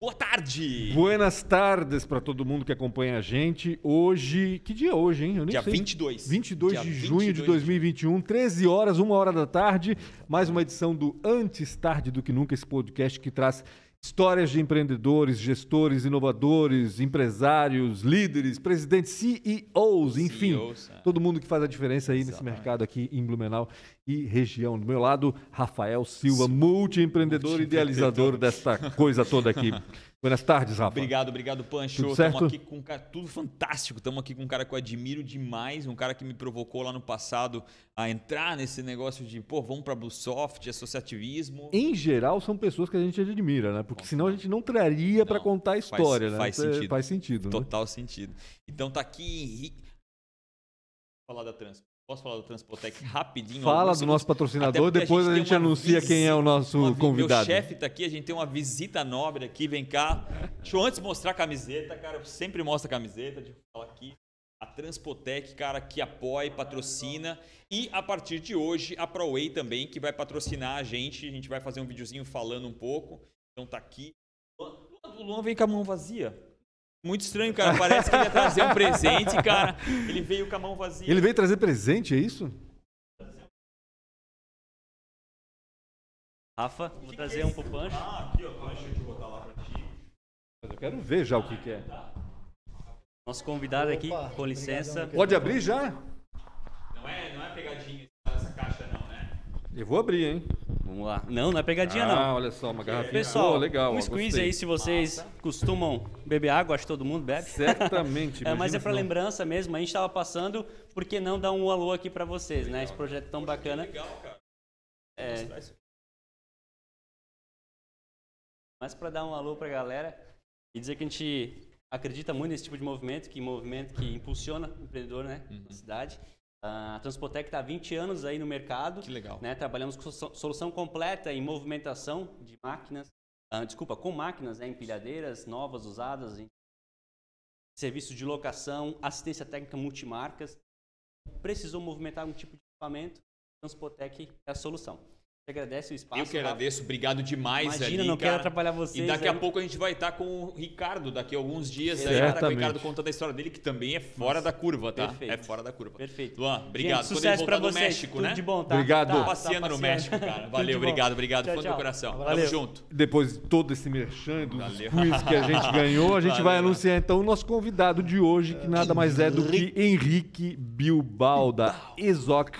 Boa tarde! Buenas tardes para todo mundo que acompanha a gente. Hoje, que dia é hoje, hein? Eu nem Dia sei. 22. 22 Dia de junho de 22 2021, 13 horas, 1 hora da tarde. Mais uma edição do Antes Tarde do que Nunca, esse podcast que traz histórias de empreendedores, gestores, inovadores, empresários, líderes, presidentes, CEOs, enfim. CEOs, é. Todo mundo que faz a diferença aí nesse Exatamente. mercado aqui em Blumenau e região. Do meu lado, Rafael Silva, multi-empreendedor e idealizador desta coisa toda aqui. Buenas tardes, Rafa. Obrigado, obrigado, Pancho. Tudo certo? Estamos aqui com um cara, tudo fantástico. Estamos aqui com um cara que eu admiro demais, um cara que me provocou lá no passado a entrar nesse negócio de, pô, vamos para Bluesoft, associativismo. Em geral, são pessoas que a gente admira, né? Porque senão a gente não traria para contar a faz- história, né? faz É, sentido. Faz sentido, né? Total sentido. Então tá aqui falar da Trans. Posso falar da Transpotec rapidinho? Fala do nosso patrocinador, depois a gente uma anuncia quem é o nosso convidado. Meu chefe tá aqui, a gente tem uma visita nobre aqui, vem cá. Deixa eu antes mostrar a camiseta, cara, eu sempre mostro a camiseta, deixa eu falar aqui. A Transpotec, cara, que apoia e patrocina. E a partir de hoje, a ProWay também, que vai patrocinar a gente. A gente vai fazer um videozinho falando um pouco. Então tá aqui. O Luan vem com a mão vazia. Muito estranho, cara. Parece que ele ia trazer um presente, cara. Ele veio com a mão vazia. Ele veio trazer presente, é isso? Rafa, vou trazer um pro Pancho. Ah, aqui, ó. Deixa eu te botar lá pra ti. Mas eu quero ver já o que, que é. Nosso convidado aqui, Opa, com licença. Pode abrir já? Não é, não é pegadinha essa caixa, não, né? Eu vou abrir, hein? Vamos lá. Não, não é pegadinha ah, não. olha só, uma garrafinha. Pessoal, Pô, legal. um squeeze gostei. aí se vocês costumam beber água, acho que todo mundo bebe. Certamente. É, mas é não. lembrança mesmo, a gente tava passando, por que não dar um alô aqui pra vocês, né? Esse projeto tão bacana. Legal, cara. É, mas pra dar um alô pra galera e dizer que a gente acredita muito nesse tipo de movimento, que movimento que impulsiona o empreendedor, né, Uhum. na cidade. A Transpotec está há 20 anos aí no mercado. Que legal. né? Trabalhamos com solução- completa em movimentação de máquinas, ah, desculpa, com máquinas, né? empilhadeiras novas, usadas, em serviços de locação, assistência técnica multimarcas. Precisou movimentar um tipo de equipamento, Transpotec é a solução. Agradece o espaço. Eu que agradeço, obrigado demais Imagina, ali, não quero cara. atrapalhar vocês. E daqui a aí. pouco a gente vai estar com o Ricardo, daqui a alguns dias aí, cara, com o. Ricardo contando a história dele, que também é fora da curva, tá? Perfeito. É fora da curva. Perfeito. Luan, obrigado. Gente, sucesso pra do vocês. México, Tudo né? de bom, tá? Obrigado. Tá, tá passeando no passeando. México, cara. Valeu, obrigado, obrigado. Tchau, do coração. Tamo Valeu. junto. Depois de todo esse merchan dos Valeu. quiz que a gente ganhou, a gente Valeu. vai anunciar então o nosso convidado de hoje, que nada mais é do que Henrique Bilbao, da Exoc.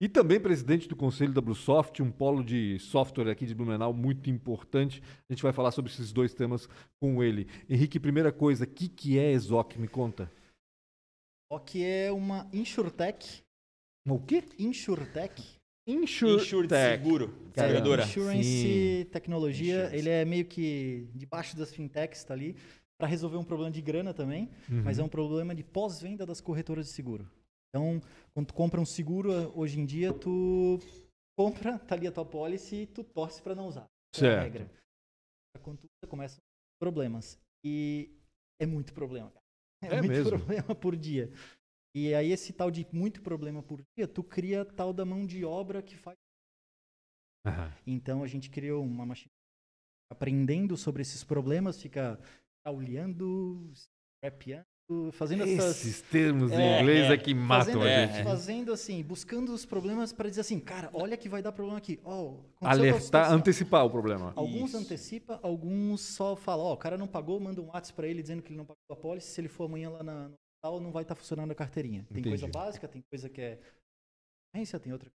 E também presidente do conselho da Bluesoft, um polo de software aqui de Blumenau muito importante. A gente vai falar sobre esses dois temas com ele. Henrique, primeira coisa, o que, que é Exoc? Me conta. Que é uma insurtech. O quê? Insurtech. Insure seguro. Seguradora. Insurance Sim. tecnologia. Insurance. Ele é meio que debaixo das fintechs, tá ali. Para resolver um problema de grana também, Uhum. mas é um problema de pós-venda das corretoras de seguro. Então, quando tu compra um seguro, hoje em dia, tu compra, tá ali a tua policy, tu torce para não usar. Essa é a Certo. regra. Quando tu os problemas. E é muito problema, cara. É, É muito mesmo? problema por dia. E aí, esse tal de muito problema por dia, tu cria tal da mão de obra que faz. Aham. Então, a gente criou uma machine aprendendo sobre esses problemas, fica olhando, scrapeando, fazendo essas. Esses termos em É, inglês é, é. que matam Fazendo, a É, gente. fazendo assim, buscando os problemas para dizer assim, cara, olha que vai dar problema aqui. Oh, Alertar, antecipar o problema. Alguns Isso. antecipa, alguns só falam, ó, o cara não pagou, manda um WhatsApp para ele dizendo que ele não pagou a policy, se ele for amanhã lá na, no hospital, não vai estar funcionando a carteirinha. Tem coisa Entendi. básica, tem coisa que é tem outra.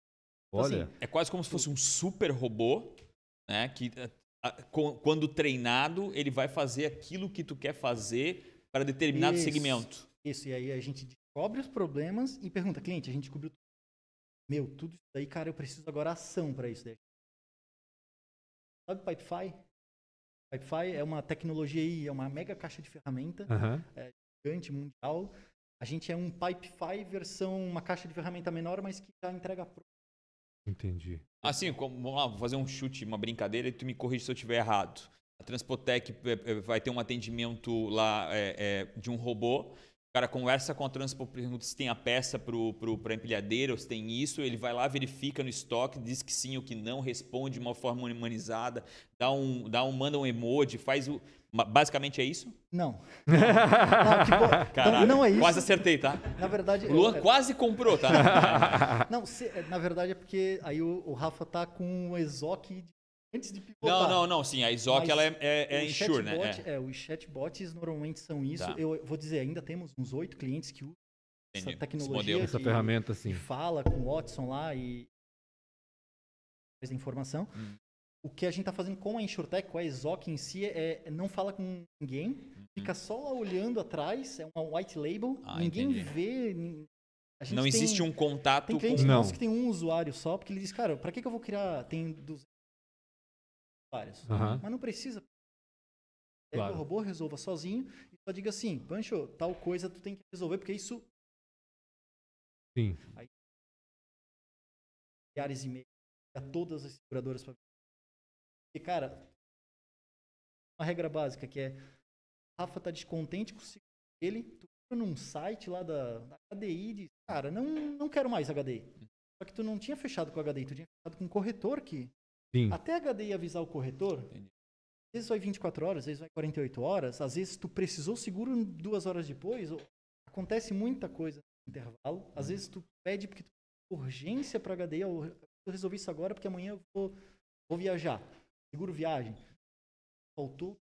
Então, Olha, assim, É quase como se fosse um super robô, né? Que eh, quando treinado, ele vai fazer aquilo que tu quer fazer para determinado Isso. segmento. Isso, e aí a gente descobre os problemas e pergunta, cliente, a gente descobriu tudo. Meu, tudo isso daí, cara, eu preciso agora ação para isso daí. Sabe Pipefy? Pipefy é uma tecnologia aí, é uma mega caixa de ferramenta, aham. gigante, mundial. A gente é um Pipefy versão, uma caixa de ferramenta menor, mas que já entrega pronto. entendi. Assim, como, vamos lá, vou fazer um chute, uma brincadeira e tu me corrige se eu estiver errado. A Transpotec eh, eh, vai ter um atendimento lá eh, eh, de um robô O cara conversa com a Transpo, pergunta se tem a peça pro, pra empilhadeira, ou se tem isso, ele vai lá, verifica no estoque, diz que sim ou que não, responde de uma forma humanizada, dá um, dá um, manda um emoji, faz o. Basicamente é isso? Não. Não, bom. Caralho, não, não é isso. Quase acertei, tá? Na verdade, O Luan é- quase comprou, tá? não, se- é, na verdade é porque aí o, o Rafa tá com o Exoc de- antes de pivotar. Não, não, não, sim, a Isoc ela é, é, é Os insure, né? É. é, os chatbots normalmente são isso. Tá. Eu vou dizer, ainda temos uns oito clientes que usam Entendi. essa tecnologia. modelo. Essa que- ferramenta, assim. que fala com o Watson lá e faz a informação. Hum. O que a gente está fazendo com a InsurTech, com a Exoc em si, é não fala com ninguém, fica só lá olhando atrás, é um white label. Ah, ninguém entendi. vê. nin- a gente Não tem- existe um contato Tem com. cliente Não. nosso que tem um usuário só, porque ele diz, cara, para que, que eu vou criar? Tem 200 usuários. Aham. Mas não precisa. Claro. o robô, resolva sozinho e só diga assim, Pancho, tal coisa tu tem que resolver, porque isso Sim. milhares e meio a todas as seguradoras para E cara, uma regra básica que é Rafa tá descontente com o seguro dele, tu entra num site lá da, da HDI e diz, cara, não, não quero mais HDI. Só que tu não tinha fechado com a HDI, tu tinha fechado com o corretor que Sim. até a HDI avisar o corretor, Entendi. às vezes vai 24 horas, às vezes vai 48 horas, às vezes tu precisou seguro duas horas depois, acontece muita coisa no intervalo, às vezes tu pede porque tu tem urgência para HDI, eu resolvi isso agora porque amanhã eu vou, vou viajar, seguro viagem, faltou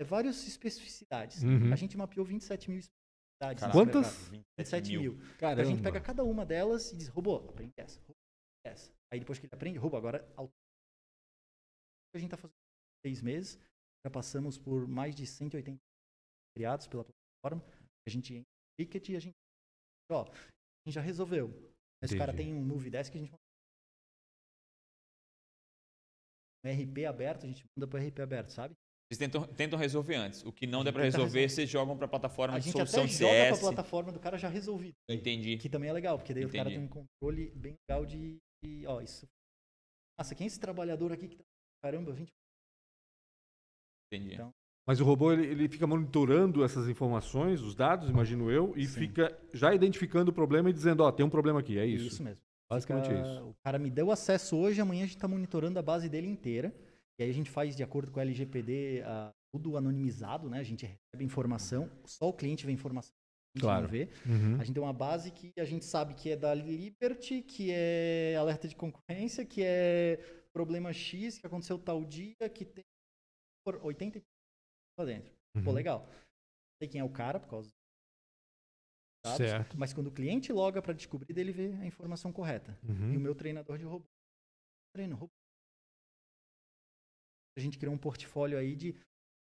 é várias especificidades. Uhum. A gente mapeou 27 mil especificidades. Quantas? mercado. 27 27 mil. Caramba. A gente pega cada uma delas e diz, robô, aprende essa, essa. Aí depois que ele aprende, robô, agora a gente está fazendo seis meses, já passamos por mais de 180 criados pela plataforma, a gente entra no ticket e a gente, ó, a gente já resolveu. Esse cara Entendi. tem um Move Desk que a gente um RP aberto, a gente manda para RP aberto, sabe? Vocês tentam, tentam resolver antes. O que não A der gente pra tenta resolver, resolver. vocês jogam plataforma A de gente solução até de joga para a plataforma do cara já resolvido. Entendi. Que também é legal, porque daí o cara Entendi. tem um controle bem legal de, de, ó, isso. Nossa, quem é esse trabalhador aqui que tá, caramba, 20 Entendi. Então, Mas o robô ele, ele fica monitorando essas informações, os dados, imagino eu, e Sim. fica já identificando o problema e dizendo, ó, tem um problema aqui, é isso. isso, mesmo. Basicamente Fica- é isso. O cara me deu acesso hoje, amanhã a gente está monitorando a base dele inteira. E aí a gente faz de acordo com a LGPD ah, tudo anonimizado, né? A gente recebe informação, só o cliente vê informação. A gente Claro. não vê. Uhum. A gente tem uma base que a gente sabe que é da Liberty, que é alerta de concorrência, que é problema X, que aconteceu tal dia, que tem por 80 e lá dentro. Pô, Uhum. legal. Sei quem é o cara por causa dos dados, Certo. mas quando o cliente loga para descobrir, dele vê a informação correta. E o Uhum. meu treinador de robô. Treino robô. A gente criou um portfólio aí de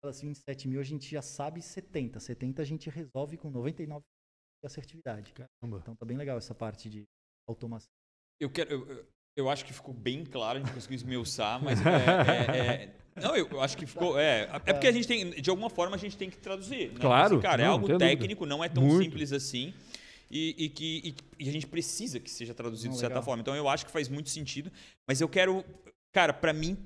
aquelas 27 mil, a gente já sabe 70. 70 a gente resolve com 99% de assertividade. Caramba. Então tá bem legal essa parte de automação. Eu quero. Eu, eu- acho que ficou bem claro, a gente conseguiu esmiuçar, mas é, é- é- Não, eu acho que ficou. É, é porque a gente tem. De alguma forma a gente tem que traduzir. né? Claro, Assim, cara, é não, algo não tenho dúvida. técnico, não é tão Muito. simples assim. E, e que e- e a gente precisa que seja traduzido Não, de certa legal. forma. Então eu acho que faz muito sentido. Mas eu quero. Cara, pra mim,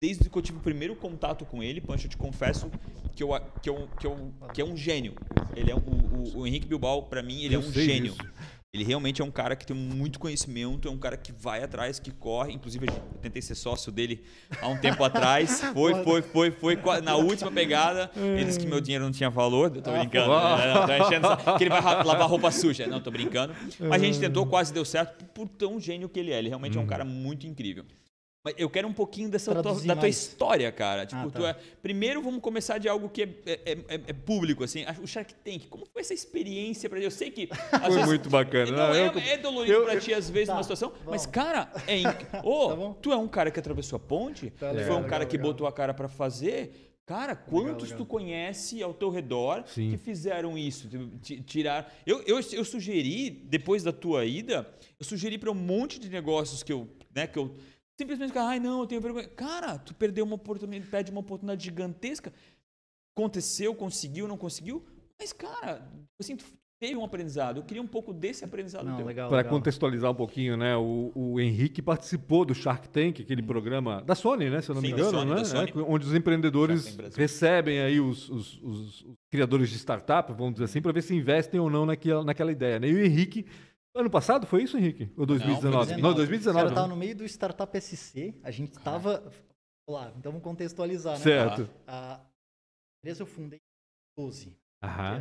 desde que eu tive o primeiro contato com ele, Pancho, eu te confesso que, eu, que, eu, que, eu, que é um gênio. Ele é um- o, o, Henrique Bilbao, pra mim, ele Eu é um gênio. disso. Ele realmente é um cara que tem muito conhecimento, é um cara que vai atrás, que corre. Inclusive, eu tentei ser sócio dele há um tempo atrás. Foi, foi, foi, foi. qua- Na última pegada, ele disse que meu dinheiro não tinha valor. Eu tô brincando. Ah, né? Não, tô enchendo que ele vai lavar roupa suja. Não, tô brincando. Mas a gente tentou, quase deu certo, por tão gênio que ele é. Ele realmente é um Uhum. cara muito incrível. Mas eu quero um pouquinho dessa tua, da tua história, cara. Tipo, Ah, tu tá. é, primeiro vamos começar de algo que é, é- é- é público, assim. O Shark Tank, como foi essa experiência pra Eu sei que. Foi vezes- muito bacana. não, Não, é, eu- é dolorido eu- pra ti às vezes Tá, numa situação, mas bom. cara, é inc... Ô, Tá tu é um cara que atravessou a ponte, Tá tu legal, foi um legal, cara que legal. botou a cara pra fazer. Cara, quantos legal. tu conhece ao teu redor Sim. que fizeram isso? Ti- Tirar. Eu, eu, eu sugeri, depois da tua ida, eu sugeri pra um monte de negócios que eu, né, que eu simplesmente, cara, ai não, eu tenho vergonha. Cara, tu perdeu uma oportunidade, perde uma oportunidade gigantesca. Aconteceu, conseguiu, não conseguiu. Mas, cara, assim, tu teve um aprendizado. Eu queria um pouco desse aprendizado Não, teu. legal. Para contextualizar um pouquinho, né? O, o Henrique participou do Shark Tank, aquele programa da Sony, né? Se eu não Sim, me da engano, Sony, né? da Sony. É, onde os empreendedores recebem aí os, os- os- os criadores de startup, vamos dizer assim, para ver se investem ou não naquela, naquela ideia. Né? E o Henrique, ano passado foi isso, Henrique? Ou 2019? foi Não, 2019. O 2019. cara né? tava no meio do Startup SC, a gente tava... Lá, então vamos contextualizar, né? Certo. A empresa eu fundei em 12. Aham.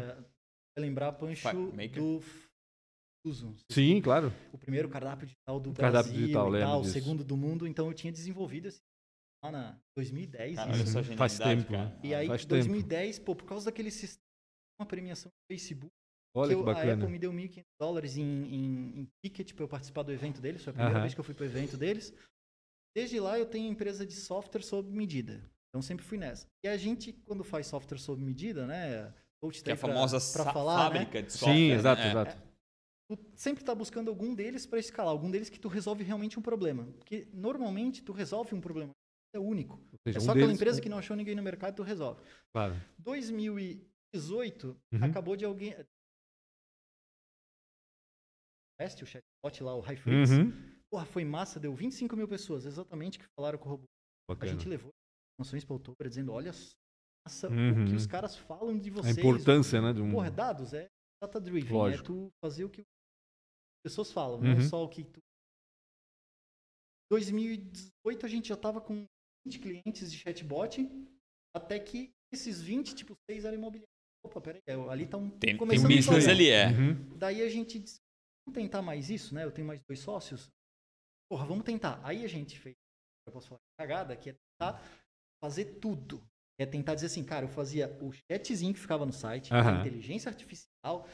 É, lembrar, Pancho, do Fuso. Sim, claro. O primeiro cardápio digital do Cardápio Brasil digital, e tal, o segundo do mundo. Então eu tinha desenvolvido esse lá na 2010. Cara, isso. Uhum. Faz tempo, cara. E aí, Faz em tempo. 2010, pô, por causa daquele sistema, uma premiação do Facebook, Olha que eu- a Apple bacana. me deu 1.500 dólares em, em, em ticket para eu participar do evento deles. Foi a primeira Aham. vez que eu fui para o evento deles. Desde lá eu tenho empresa de software sob medida. Então sempre fui nessa. E a gente, quando faz software sob medida, né? Coach Que é a pra- famosa pra sa- falar, né? fábrica de software. Sim, né? exato, É. exato. tu sempre está buscando algum deles para escalar, algum deles que tu resolve realmente um problema. Porque normalmente tu resolve um problema, é único. Ou seja, é um só aquela deles- empresa que não achou ninguém no mercado, tu resolve. Claro. 2018, Uhum. acabou de alguém. Teste, o chatbot lá, o High Freaks. Uhum. Porra, foi massa, deu 25 mil pessoas, exatamente, que falaram com o robô. A Bacana. gente levou informações para outubro dizendo: olha só, massa, o Uhum. que os caras falam de A vocês. importância, né? De um... Porra, dados é data driven, Lógico. é tu fazer o que as pessoas falam, não Uhum. só o que tu. 2018 a gente já tava com 20 clientes de chatbot, até que esses 20, tipo, 6 eram imobiliários. Opa, peraí, é, ali tá um. Tem, tem a business ali, é. Uhum. Daí a gente disse, tentar mais isso, né? Eu tenho mais dois sócios. Porra, vamos tentar. Aí a gente fez, eu posso falar, cagada, que é tentar fazer tudo. É tentar dizer assim, cara, eu fazia o chatzinho que ficava no site, Aham. a inteligência artificial,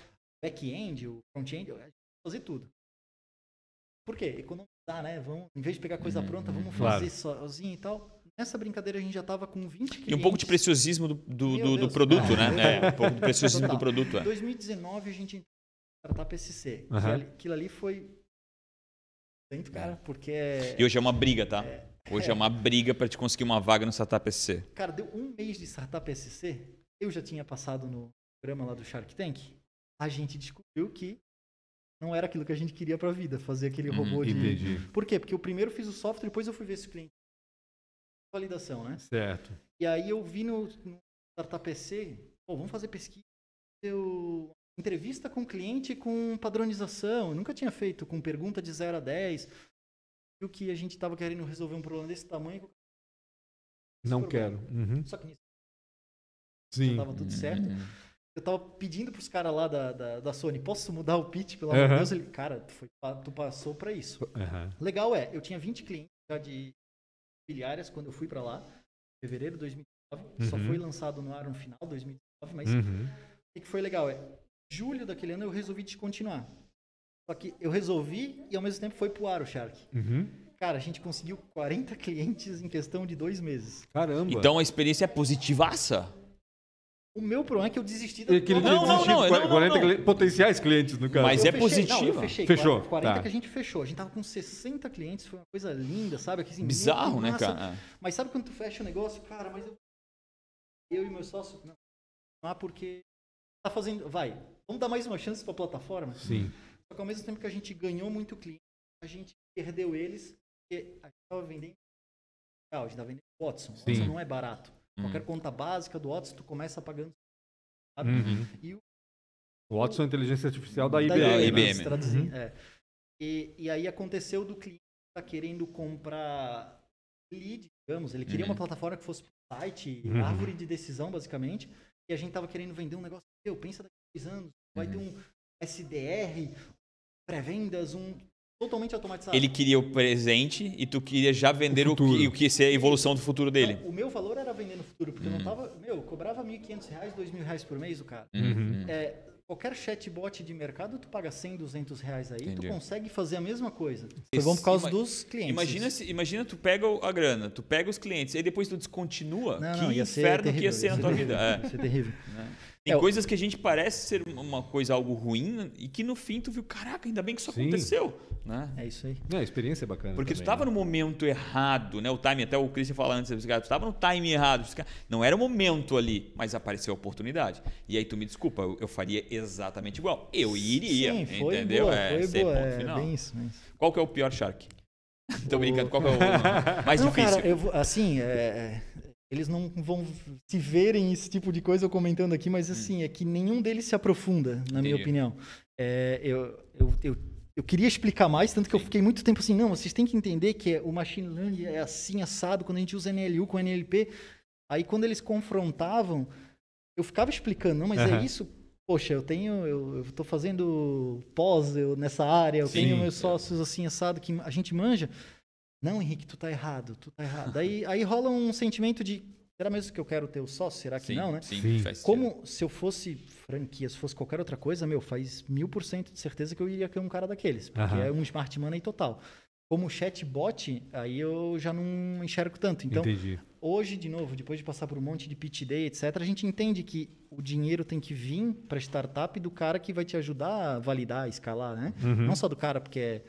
back-end, o front-end, fazer tudo. Por quê? Economizar, né? Vamos, em vez de pegar coisa Uhum, pronta, vamos claro. fazer sozinho e tal. Nessa brincadeira a gente já tava com 20 clientes. E um pouco de preciosismo do, do, do- do Deus. produto, Ah, né? É, um pouco do preciosismo Total. do produto. Em É. 2019 a gente startup SC. que Aham. ali- aquilo ali foi. Tanto, cara, porque. é- E hoje é uma briga, tá? Hoje é uma briga para te conseguir uma vaga no Startup SC. Cara, deu um mês de startup SC. Eu já tinha passado no programa lá do Shark Tank. A gente descobriu que não era aquilo que a gente queria pra vida, fazer aquele Uhum, robô de. Entendi. Por quê? Porque eu primeiro fiz o software, depois eu fui ver se o cliente. Validação, né? Certo. E aí eu vi no, no Startup SC, pô, vamos fazer pesquisa, eu, entrevista com cliente com padronização. Eu nunca tinha feito com pergunta de 0 a 10. Viu que a gente estava querendo resolver um problema desse tamanho. Não problema. quero. Uhum. Só que nisso Sim. tava tudo certo. Uhum. Eu tava pedindo pros caras lá da, da, da Sony, posso mudar o pitch, pelo amor de. Deus? Ele, cara, tu, foi, tu passou para isso. Legal é, eu tinha 20 clientes já de imobiliárias quando eu fui para lá, em fevereiro de 2019. Só Uhum. foi lançado no ar no final de 2019, mas Uhum. o que foi legal é, julho daquele ano eu resolvi descontinuar. Só que eu resolvi e ao mesmo tempo foi pro ar o Shark. Uhum. Cara, a gente conseguiu 40 clientes em questão de dois meses. Caramba. Então a experiência é positivaça. O meu problema é que eu desisti da É que ele Não, não, não, de não, não, 40 não. cli- potenciais clientes, no caso. Mas Eu é fechei. Fechou, 40, 40 tá. que a gente fechou. A gente tava com 60 clientes, foi uma coisa linda, sabe? Aqui, assim, Bizarro, né, cara? Mas sabe quando tu fecha o negócio? Cara, mas eu. Eu e meu sócio. Não. Há porque. Tá fazendo. Vai. Vamos dar mais uma chance pra plataforma? Sim. Só que ao mesmo tempo que a gente ganhou muito cliente, a gente perdeu eles, porque a gente tava vendendo. Ah, a gente tava vendendo Watson. Sim. Watson não é barato. Hum. Qualquer conta básica do Watson, tu começa pagando. Sabe? Uhum. E o Watson é a inteligência artificial da IBM. IBM, né? IBM. se traduzir, Uhum. é. E, e aí aconteceu do cliente tá querendo comprar lead, digamos, ele queria Uhum. uma plataforma que fosse site, Uhum. árvore de decisão, basicamente, e a gente tava querendo vender um negócio, meu, pensa daqui a dois anos, vai ter um SDR, pré-vendas, um totalmente automatizado. Ele queria o presente e tu queria já vender o, futuro. que, o que ia ser a evolução do futuro dele. Então, o meu valor era vender no futuro, porque eu Uhum. não tava, meu, eu cobrava 1.500 reais, 2.000 reais por mês o cara. Uhum. É, qualquer chatbot de mercado, tu paga 100, 200 reais aí, Entendi. tu consegue fazer a mesma coisa. Foi Esse- bom por causa ima- dos clientes. Imagina, se, imagina tu pega o- a grana, tu pega os clientes, e depois tu descontinua. Não, que não, ia ser inferno que ia terrível, ser na tua terrível, vida. É. Ia ser terrível. Tem É, coisas que a gente parece ser uma coisa, algo ruim, e que no fim tu viu, caraca, ainda bem que isso Sim. aconteceu. Né? É isso aí. É, a experiência é bacana. Porque tu também, estava né? no momento errado, né? O time, até o Christian falando antes, tu estava no time errado. Não era o momento ali, mas apareceu a oportunidade. E aí tu me desculpa, eu, eu faria exatamente igual. Eu iria, Sim, foi entendeu? boa, é, foi esse é boa. ponto É, final. bem isso, bem isso. Qual que é o pior Shark? Tô brincando, qual que é o mais não, difícil? cara, eu assim, é, é, eles não vão se verem esse tipo de coisa eu comentando aqui, mas assim, é que nenhum deles se aprofunda, na minha Entendi. opinião. É, eu, eu, eu, eu queria explicar mais, tanto que eu fiquei muito tempo assim, não, vocês têm que entender que é- o machine learning é assim, assado, quando a gente usa NLU com NLP. Aí quando eles confrontavam, eu ficava explicando, não, mas é isso. Poxa, eu tenho, eu, eu tô fazendo pós eu, nessa área, eu Sim. tenho meus sócios assim, assado, que a gente manja. Não, Henrique, tu tá errado, tu tá errado. Daí aí rola um sentimento de, será mesmo que eu quero ter o sócio? Será que sim, não, né? Sim, Sim. Como se eu fosse franquia, se fosse qualquer outra coisa, meu, faz mil por cento de certeza que eu iria ter um cara daqueles, porque Aham. é um smart money total. Como chatbot, aí eu já não enxergo tanto. Então, Entendi. hoje, de novo, depois de passar por um monte de pitch day, etc., a gente entende que o dinheiro tem que vir para startup do cara que vai te ajudar a validar, a escalar, né? Uhum. Não só do cara, porque é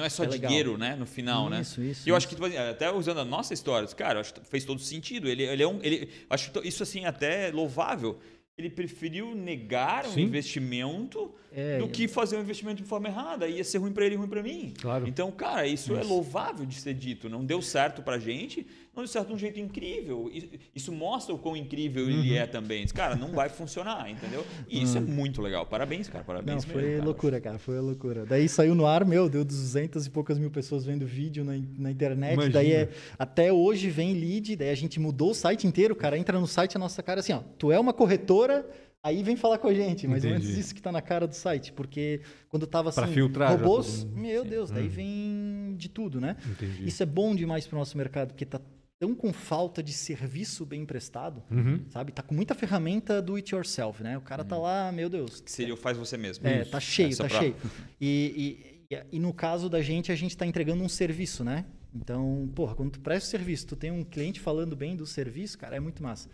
Não é só É dinheiro, né? No final, né? isso, isso. E eu acho isso. que, tipo assim, até usando a nossa história, cara, acho que fez todo sentido. Ele, ele é um. Ele, acho isso, assim, até louvável. Ele preferiu negar um Sim. investimento É, do que fazer um investimento de forma errada. Ia ser ruim pra ele e ruim pra mim. Claro. Então, cara, isso, é louvável de ser dito. Não deu certo pra gente, não deu certo de um jeito incrível. Isso mostra o quão incrível Uhum. ele é também. Cara, não vai funcionar, entendeu? E isso é muito legal. Parabéns, cara. Não, Parabéns foi mesmo, cara. loucura, cara. Foi loucura. Daí saiu no ar, meu, deu 200 e poucas mil pessoas vendo vídeo na, na internet. Imagina. Daí é, até hoje vem lead, daí a gente mudou o site inteiro. O cara entra no site, a nossa cara é assim, ó. Tu é uma corretora, aí vem falar com a gente. Mais ou menos Entendi. isso que tá na cara do site. Porque quando tava assim, Pra filtrar robôs, mundo. meu Deus, daí vem de tudo, né? Entendi. Isso é bom demais pro nosso mercado, porque tá tão com falta de serviço bem prestado, Uhum. sabe? Tá com muita ferramenta do it yourself, né? O cara tá lá, meu Deus, Que seria o faz você mesmo. é, Isso. tá cheio, É, tá pra- cheio. E, e, e, e no caso da gente, a gente está entregando um serviço, né? Então, porra, quando tu presta o serviço, tu tem um cliente falando bem do serviço, cara, é muito massa.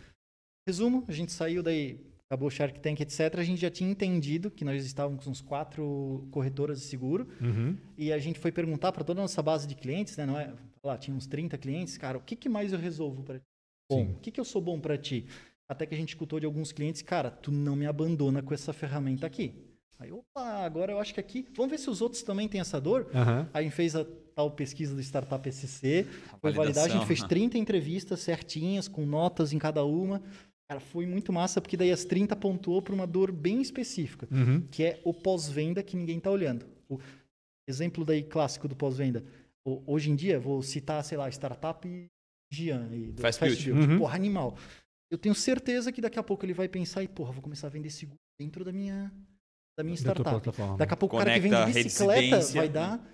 Resumo, a gente saiu daí, acabou o Shark Tank, etc. A gente já tinha entendido que nós estávamos com uns quatro corretoras de seguro Uhum. e a gente foi perguntar para toda a nossa base de clientes, né? Não é, lá, tinha uns 30 clientes, cara, o que, que mais eu resolvo para ti? Bom, Sim. o que, que eu sou bom para ti? Até que a gente escutou de alguns clientes, cara, tu não me abandona com essa ferramenta aqui. Aí, opa, agora eu acho que aqui, vamos ver se os outros também têm essa dor? Aham. Aí a gente fez a tal pesquisa do Startup SCC, foi validação, validar, a gente fez né? 30 entrevistas certinhas, com notas em cada uma. Cara, foi muito massa, porque daí as 30 pontuou para uma dor bem específica Uhum. que é o pós-venda que ninguém está olhando. O exemplo daí clássico do pós-venda. Hoje em dia, vou citar, sei lá, startup Gian e do Fast Build. Uhum. Porra, animal. Eu tenho certeza que daqui a pouco ele vai pensar e, porra, vou começar a vender seguro dentro da minha, da minha startup. Daqui a pouco o cara que Conecta vende bicicleta vai dar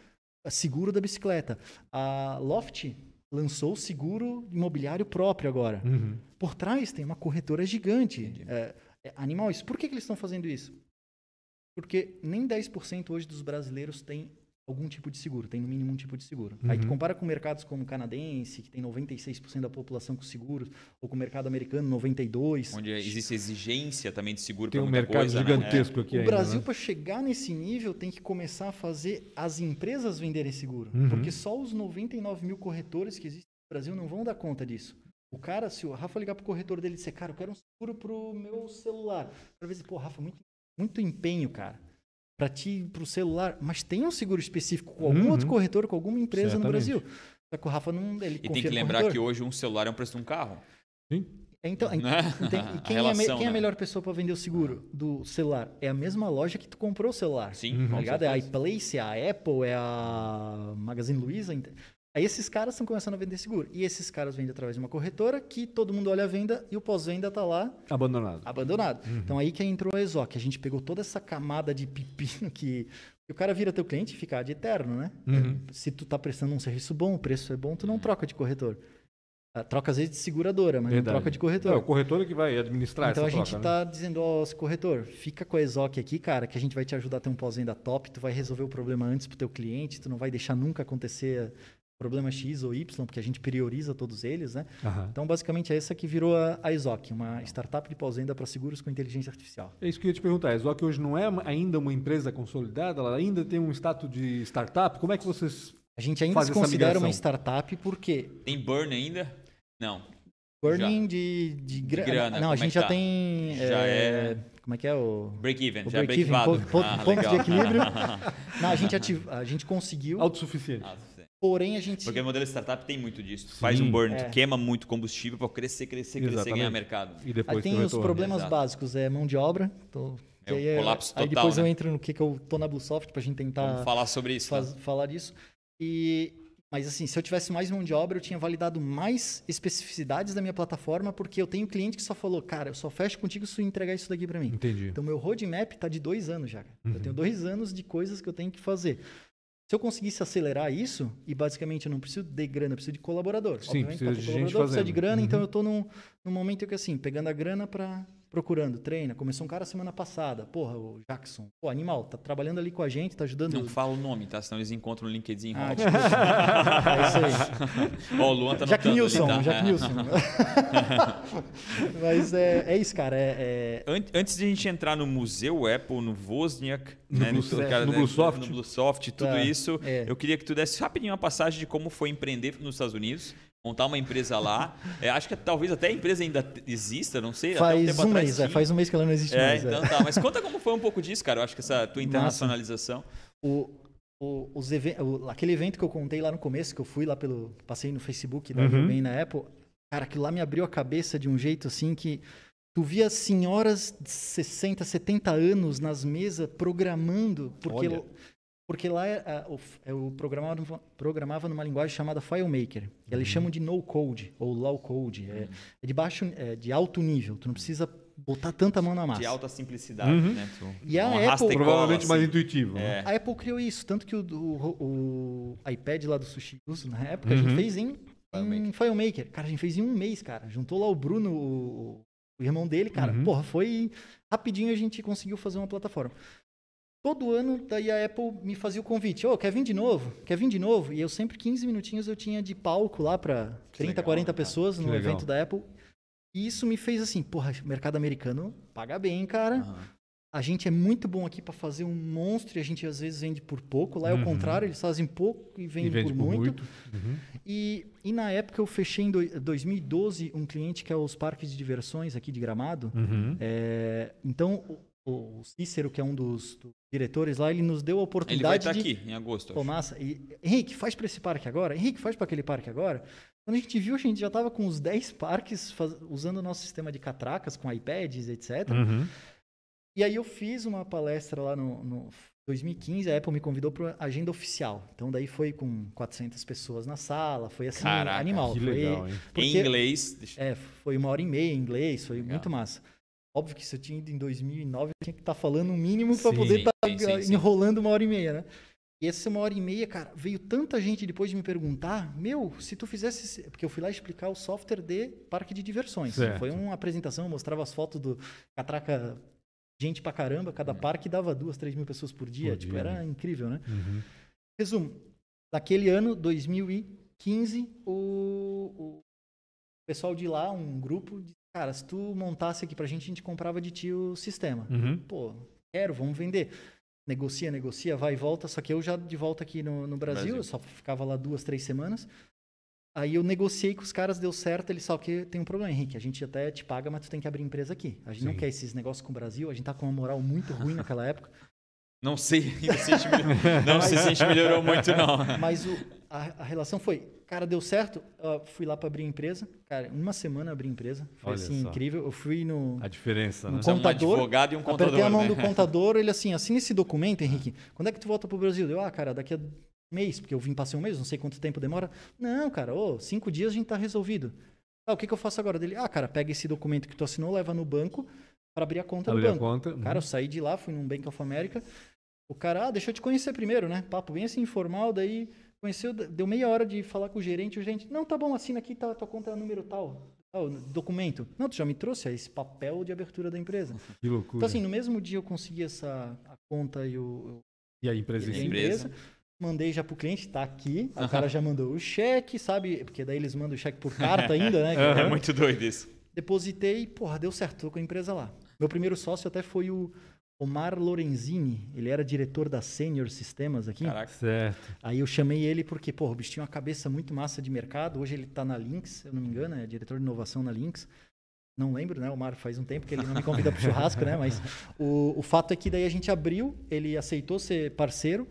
seguro da bicicleta. A Loft lançou o seguro imobiliário próprio agora. Uhum. Por trás tem uma corretora gigante. É, é, animal, isso. Por que, que eles estão fazendo isso? Porque nem 10% hoje dos brasileiros tem algum tipo de seguro, tem no mínimo um tipo de seguro. Aí tu Uhum. compara com mercados como o canadense, que tem 96% da população com seguros, ou com o mercado americano, 92%. Onde existe exigência também de seguro Tem pra um muita mercado coisa, né? gigantesco aqui O ainda, Brasil, né? para chegar nesse nível, tem que começar a fazer as empresas venderem seguro. Uhum. Porque só os 99 mil corretores que existem no Brasil não vão dar conta disso. O cara, se o Rafa ligar pro corretor dele e disser, cara, eu quero um seguro pro meu celular. Para ver se, pô, Rafa, muito, muito empenho, cara. Para ti, pro celular. Mas tem um seguro específico com algum Uhum. outro corretor, com alguma empresa no Certamente. Brasil. Só que o Rafa não. Ele E tem que no lembrar que hoje um celular é um preço de um carro. Sim. Então, Né? então, e quem, é, relação, quem é a né? melhor pessoa para vender o seguro do celular? É a mesma loja que tu comprou o celular. Sim, Uhum. Tá ligado? É a iPlace, é a Apple, é a Magazine Luiza. Aí esses caras estão começando a vender seguro. E esses caras vendem através de uma corretora que todo mundo olha a venda e o pós-venda tá lá Abandonado. abandonado. Então aí que entrou a Exoc. A gente pegou toda essa camada de pepino que, o cara vira teu cliente e fica de eterno, né? Uhum. Se tu tá prestando um serviço bom, o preço é bom, tu não troca de corretor. Ah, Troca às vezes de seguradora, mas Verdade. não troca de corretor. É, o corretor é que vai administrar Então a essa gente troca, né? tá dizendo, ó, corretor, fica com a Exoc aqui, cara, que a gente vai te ajudar a ter um pós-venda top, tu vai resolver o problema antes pro teu cliente, tu não vai deixar nunca acontecer problema X ou Y, porque a gente prioriza todos eles, né? Aham. Então, basicamente, é essa que virou a, a Exoc, uma startup de pós-venda para seguros com inteligência artificial. É isso que eu ia te perguntar. A Exoc hoje não é ainda uma empresa consolidada? Ela ainda tem um status de startup? Como é que vocês... A gente ainda se considera uma startup porque Tem burn ainda? Não. burning de, de, gra- grana, Não, a como é gente que já tá? tem... Já é- Como é que é o... Break even, O já é break-even, break-vado. po- po- Ah, ponto de equilíbrio. Não, a gente, ativ- a gente conseguiu, Autossuficiente. Sim. porém a gente... Porque o modelo startup tem muito disso. Tu faz Sim. um burn, É. tu queima muito combustível para crescer, crescer, crescer e Exatamente. ganhar mercado. E Aí depois tem tem o os retorno. problemas Exato. básicos, é mão de obra. Tô, É aí é- colapso Aí total, depois eu né? entro no que, que eu tô na Bluesoft pra gente tentar Vamos falar sobre isso. faz- falar disso. E, mas assim, se eu tivesse mais mão de obra, eu tinha validado mais especificidades da minha plataforma, porque eu tenho cliente que só falou, cara, eu só fecho contigo se tu entregar isso daqui pra mim. Entendi. Então, meu roadmap tá de dois anos já. cara. Uhum. Eu tenho dois anos de coisas que eu tenho que fazer. Se eu conseguisse acelerar isso, e basicamente eu não preciso de grana, eu preciso de colaborador. Sim, Obviamente, precisa pra de gente colaborador, precisa de fazendo. grana, então Uhum. eu tô num, num momento que assim, pegando a grana para procurando, treina. Começou um cara semana passada, porra, o Jackson. Pô, animal, tá trabalhando ali com a gente, tá ajudando. Não fala o nome, tá? Senão eles encontram no LinkedIn. Ah, tipo, é isso aí. Ó, o Luan tá Jack Nilson, tá? Jack É. Nilson. Mas é, é isso, cara. É, é- An- Antes de a gente entrar no museu Apple, no Wozniak, No né, Blue- é, cara, no né, Bluesoft. no Bluesoft, tudo Tá, isso, é. eu queria que tu desse rapidinho uma passagem de como foi empreender nos Estados Unidos, montar uma empresa lá. É, acho que talvez até a empresa ainda exista, não sei. até um faz tempo um atrás mês, é, faz um mês que ela não existe É, mais. é. então tá. Mas conta como foi um pouco disso, cara. Eu acho que essa tua internacionalização. O, o- os o- aquele evento que eu contei lá no começo, que eu fui lá pelo. Passei no Facebook da Uhum. bem na Apple. Cara, aquilo lá me abriu a cabeça de um jeito assim que. Tu via senhoras de 60, 70 anos nas mesas programando, porque, Olha. Porque lá é, a- o- eu programava, programava numa linguagem chamada FileMaker, eles chamam de no code ou low code. É, é de baixo, é de alto nível. Tu não precisa botar tanta mão na massa. De alta simplicidade, Uhum. né? Tu E a Apple- Provavelmente mais assim. intuitivo. né? É. A Apple criou isso, tanto que o, o- o iPad lá do Sushi Uso, na época, a Uhum. gente fez em, FileMaker. em FileMaker. Cara, a gente fez em um mês, cara. Juntou lá o Bruno, o, o irmão dele, cara. Uhum. Porra, foi rapidinho a gente conseguiu fazer uma plataforma. Todo ano, daí a Apple me fazia o convite. Ô, quer vir de novo? Quer vir de novo? E eu sempre, 15 minutinhos, eu tinha de palco lá para 30, legal, 40 cara. pessoas no legal. evento da Apple. E isso me fez assim, porra, mercado americano paga bem, cara. Aham. A gente é muito bom aqui para fazer um monstro e a gente às vezes vende por pouco. Lá é Uhum. o contrário, eles fazem pouco e vendem E vende por, muito. Uhum. E, e na época eu fechei em doi- 2012 um cliente que é os parques de diversões aqui de Gramado. Uhum. É, então o, Cícero, que é um dos, dos diretores lá, ele nos deu a Ele vai oportunidade estar de... aqui em agosto. Pô, massa. E, Henrique, faz para esse parque agora. Henrique, faz para aquele parque agora. Quando a gente viu, a gente já estava com os 10 parques faz- usando o nosso sistema de catracas, com iPads, etc. Uhum. E aí eu fiz uma palestra lá no, no 2015, a Apple me convidou para agenda oficial. Então daí foi com 400 pessoas na sala, foi assim, Caraca, animal. Que foi, legal, hein? porque- Em inglês. deixa- É, foi uma hora e meia em inglês, foi Legal. muito massa. Óbvio que se eu tinha ido em 2009, eu tinha que estar falando o mínimo para poder estar sim. enrolando uma hora e meia, né? E essa uma hora e meia, cara, veio tanta gente depois de me perguntar, meu, se tu fizesse, esse-" porque eu fui lá explicar o software de parque de diversões. Certo. Foi uma apresentação, eu mostrava as fotos do catraca, gente pra caramba, Hum. cada parque dava duas, três mil pessoas por dia, Por tipo, dia, era né? incrível, né? Uhum. Resumo, naquele ano, 2015, o, o pessoal de lá, um grupo, cara, se tu montasse aqui pra gente, a gente comprava de ti o sistema. Uhum. Pô, quero, vamos vender. Negocia, negocia, vai e volta. Só que eu já de volta aqui no, no Brasil, Brasil. eu só ficava lá duas, três semanas. Aí eu negociei com os caras, deu certo. Eles só que tem um problema, Henrique. A gente até te paga, mas tu tem que abrir empresa aqui. A gente não Sim. quer esses negócios com o Brasil. A gente tá com uma moral muito ruim naquela época. Não sei não sei se a gente melhorou muito, não. Mas o- a, a relação foi, cara, deu certo. eu fui lá para abrir a empresa. Cara, uma semana abri a empresa. Foi Olha assim, só. incrível. Eu fui no. A diferença, né? No um contador, advogado e um contador, Apertei a mão né? do contador, ele assim, assina esse documento, Henrique. Quando é que tu volta pro Brasil? Eu, ah, cara, daqui a um mês, porque eu vim passei um mês, não sei quanto tempo demora. Não, cara, ô, cinco dias a gente tá resolvido. Ah, o que, que eu faço agora? Dele, ah, cara, pega esse documento que tu assinou, leva no banco para abrir a conta Abrir no a banco. conta. uhum. Cara, eu saí de lá, fui num Bank of America. O cara, ah, deixa eu te conhecer primeiro, né? Papo bem assim, informal. Daí conheceu, deu meia hora de falar com o gerente. O gerente, não, tá bom, assina aqui, tá, tua conta é número tal. tal, documento. Não, tu já me trouxe esse papel de abertura da empresa. Que loucura. Então, assim, no mesmo dia eu consegui essa a conta e, o, e a empresa e a? Empresa. mandei já pro cliente, tá aqui. Aí O cara já mandou o cheque, sabe? Porque daí eles mandam o cheque por carta ainda, né? É muito doido isso. Depositei, porra, deu certo, tô com a empresa lá. Meu primeiro sócio até foi o Omar Lorenzini. Ele era diretor da Senior Sistemas aqui. Caraca. Certo. Aí eu chamei ele porque, pô, o bicho tinha uma cabeça muito massa de mercado. Hoje ele tá na Lynx, se eu não me engano, é diretor de inovação na Lynx. Não lembro, né? O Mar faz um tempo que ele não me convida pro churrasco, né? Mas o, o fato é que daí a gente abriu, ele aceitou ser parceiro,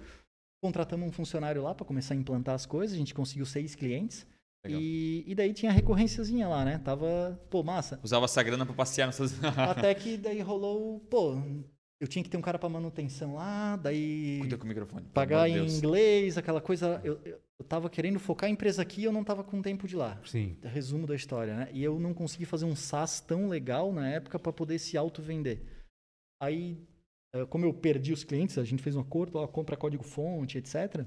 contratamos um funcionário lá para começar a implantar as coisas, a gente conseguiu seis clientes. E, e daí tinha a recorrênciazinha lá, né? Tava, pô, massa. Usava essa grana pra passear nessas. Até que daí rolou, pô, eu tinha que ter um cara para manutenção lá, daí Cuida com o microfone. pagar em Deus. inglês, aquela coisa. Eu, eu, eu tava querendo focar a empresa aqui e eu não tava com tempo de lá. Sim. Resumo da história, né? E eu não consegui fazer um SaaS tão legal na época para poder se auto-vender. Aí, eh, como eu perdi os clientes, a gente fez um acordo, ó, compra código-fonte, etc.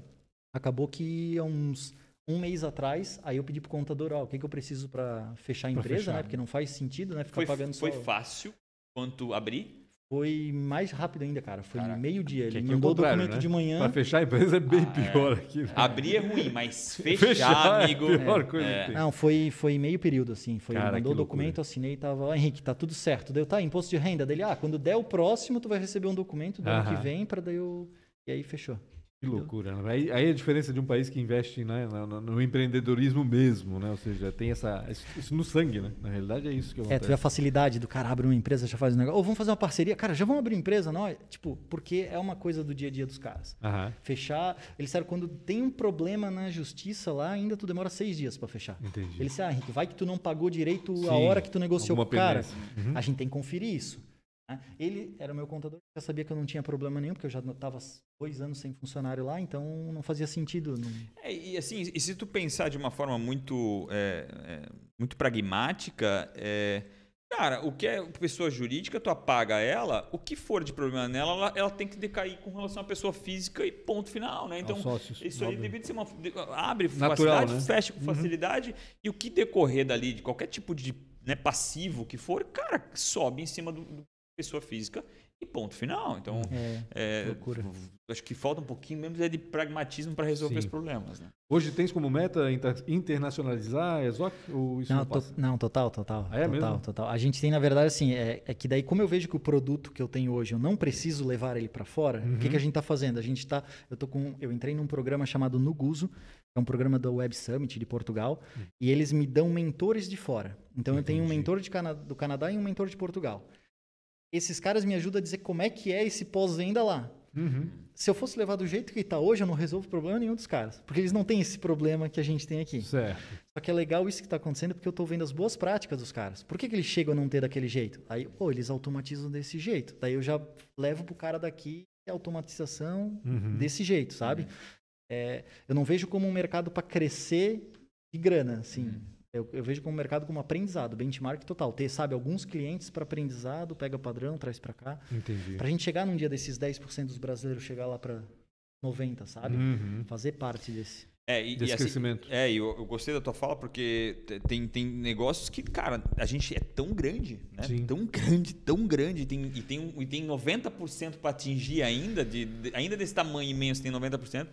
Acabou que há uns um mês atrás, aí eu pedi pro contador, ó, o que, que eu preciso para fechar a Pra empresa, fechar, né? Porque não faz sentido, né? Ficar Foi, pagando foi só... fácil quanto abrir? Foi mais rápido ainda, cara. Foi Caraca. meio-dia. Ele é mandou o documento né? de manhã. Pra fechar a empresa é bem Ah, pior aqui. né? Abrir é ruim, mas fechar, amigo. é a pior coisa é. que tem. Não, foi, foi meio período, assim. Foi, Cara, mandou o documento, assinei e tava, ó, Henrique, tá tudo certo. Daí eu, tá, imposto de renda. Dele, ah, quando der o próximo, tu vai receber um documento do ano Aham. que vem, pra daí eu... E aí fechou. Que loucura. né? Aí, aí a diferença de um país que investe né, no, no- empreendedorismo mesmo, né? Ou seja, tem essa, isso- no sangue, né? Na realidade é isso que É, tu acontece. vê a facilidade do cara abre uma empresa, já faz um negócio. Ou vamos fazer uma parceria. Cara, já vamos abrir empresa, não? Tipo, porque é uma coisa do dia a dia dos caras. Aham, Fechar... Eles disseram, quando tem um problema na justiça lá, ainda tu demora seis dias pra fechar. entendi. Ele disse, ah, Henrique, vai que tu não pagou direito Sim, a hora que tu negociou com o cara. Uhum. A gente tem que conferir isso. Né? Ele era o meu contador, já sabia que eu não tinha problema nenhum, porque eu já estava dois anos sem funcionário lá, então não fazia sentido. não- É, e assim, e se tu pensar de uma forma muito, é, é, muito pragmática, é, cara, o que é pessoa jurídica, tu apaga ela, o que for de problema nela, ela, ela tem que decair com relação à pessoa física e ponto final, né? Então, sócios, isso aí deveria ser uma. Abre com Natural, facilidade, né? fecha com facilidade, e o que decorrer dali, de qualquer tipo de né, passivo que for, cara, sobe em cima do, do pessoa física e ponto final. Então, É, é, loucura. acho que falta um pouquinho mesmo é de pragmatismo para resolver Sim. os problemas, né? Hoje tens como meta inter- internacionalizar a ESOC? Ou isso não, não, to- não, total, total. Ah, é total, mesmo? total. A gente tem, na verdade, assim, é, é que daí, como eu vejo que o produto que eu tenho hoje, eu não preciso levar ele para fora, o Uhum. que, que a gente está fazendo? A gente tá. Eu tô com. Eu entrei num programa chamado Nuguso, que é um programa da Web Summit de Portugal, e eles me dão mentores de fora. Então eu tenho um. Entendi. mentor de Cana- do Canadá e um mentor de Portugal. Esses caras me ajudam a dizer como é que é esse pós-venda lá. Uhum. Se eu fosse levar do jeito que está hoje, eu não resolvo problema nenhum dos caras. Porque eles não têm esse problema que a gente tem aqui. Certo. Só que é legal isso que está acontecendo porque eu estou vendo as boas práticas dos caras. Por que, que eles chegam a não ter daquele jeito? Aí, pô, eles automatizam desse jeito. Daí eu já levo pro cara daqui a automatização Uhum. desse jeito, sabe? É, eu não vejo como um mercado para crescer de grana, assim. Eu, eu vejo como um mercado como aprendizado, benchmark total. Ter, sabe, alguns clientes para aprendizado, pega padrão, traz para cá. Entendi. Pra gente chegar num dia desses 10% dos brasileiros chegar lá para 90, sabe? Uhum. Fazer parte desse. É, e, Desse e assim, crescimento. É, e eu, eu gostei da tua fala porque te- tem, tem negócios que, cara, a gente é tão grande, né? Sim. Tão grande, tão grande, e tem, e tem, um- e tem 90% para atingir ainda, de, de- ainda desse tamanho imenso, tem 90%.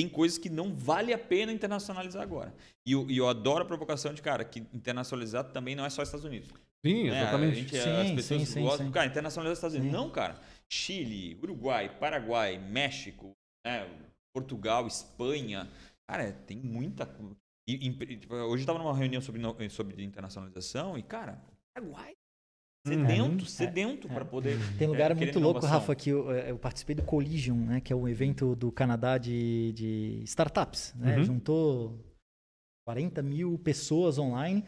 Tem coisas que não vale a pena internacionalizar agora. E eu, e eu adoro a provocação de, cara, que internacionalizar também não é só Estados Unidos. Sim, né? A exatamente. gente, Sim, as pessoas sim, sim, gostam, sim. cara, internacionalizar Estados Unidos. Sim. Não, cara. Chile, Uruguai, Paraguai, México, né? Portugal, Espanha. Cara, tem muita. e- e- tipo, hoje eu estava numa reunião sobre, sobre internacionalização e, cara, Paraguai. Sedento, Uhum. sedento para poder. Tem lugar é, muito louco, inovação. Rafa, que eu, eh, eu participei do Collision, né? Que é um evento do Canadá de, de startups, né? Uhum. Juntou 40 mil pessoas online.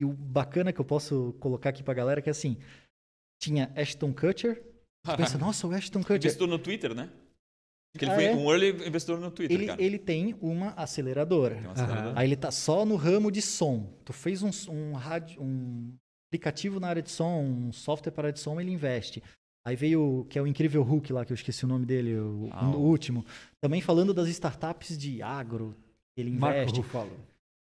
E o bacana que eu posso colocar aqui pra galera é que, assim, tinha Ashton Kutcher. Tu pensa, nossa, o Ashton Kutcher. Investiu no Twitter, né? Porque ele Ah, foi é? um early investidor no Twitter, Ele, cara. ele tem uma aceleradora. Tem uma aceleradora. Aí ele tá só no ramo de som. Tu fez um, um, rádio, um aplicativo na área de som, um software para a área de som, ele investe. Aí veio, que é o incrível Hulk lá, que eu esqueci o nome dele, o, Ah, o último. Também falando das startups de agro, ele Marco investe. Ruffalo.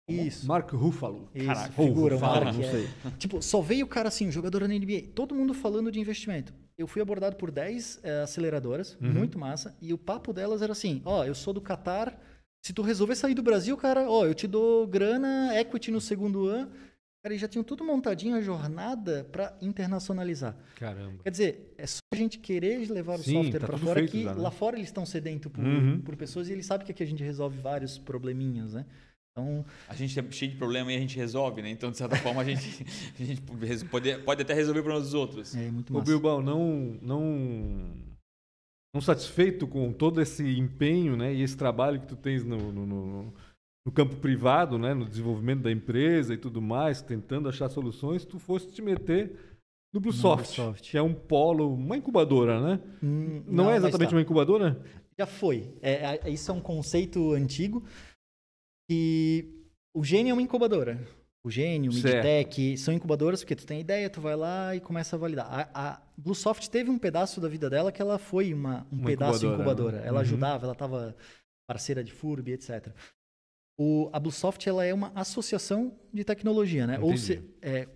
Isso. Mark Ruffalo. Isso, Caraca, figura, Ruffalo, Mark. não é. Tipo, só veio o cara assim, um jogador na NBA, todo mundo falando de investimento. Eu fui abordado por 10 eh, aceleradoras, Uhum. muito massa, e o papo delas era assim: ó, eu sou do Catar, se tu resolver sair do Brasil, cara, ó, eu te dou grana, equity no segundo ano. Cara, eles já tinham tudo montadinho a jornada para internacionalizar. Caramba. Quer dizer, é só a gente querer levar o Sim, software tá para fora que já, né? lá fora eles estão sedentos por, Uhum. por pessoas e eles sabem que aqui a gente resolve vários probleminhas, né? Então, A gente é cheio de problema e a gente resolve, né? Então, de certa forma, a gente, a gente pode, pode até resolver o problema dos outros. é muito Ô massa. Bilbao, não, não, não satisfeito com todo esse empenho né, e esse trabalho que tu tens no, no, no- no campo privado, né, no desenvolvimento da empresa e tudo mais, tentando achar soluções, tu foste te meter no BlueSoft, BlueSoft. que é um polo, uma incubadora, né? Hum, Não, é mas exatamente tá. uma incubadora? Já foi. É, é- isso é um conceito antigo que o Gênio é uma incubadora. O Gênio, o. Midtech, são incubadoras porque tu tem ideia, tu vai lá e começa a validar. A, a BlueSoft teve um pedaço da vida dela que ela foi uma, um Uma pedaço incubadora, incubadora. né? Ela Uhum. ajudava, ela estava parceira de FURB, etc. O, a BlueSoft ela é uma associação de tecnologia, né? Ou Entendi. se, é,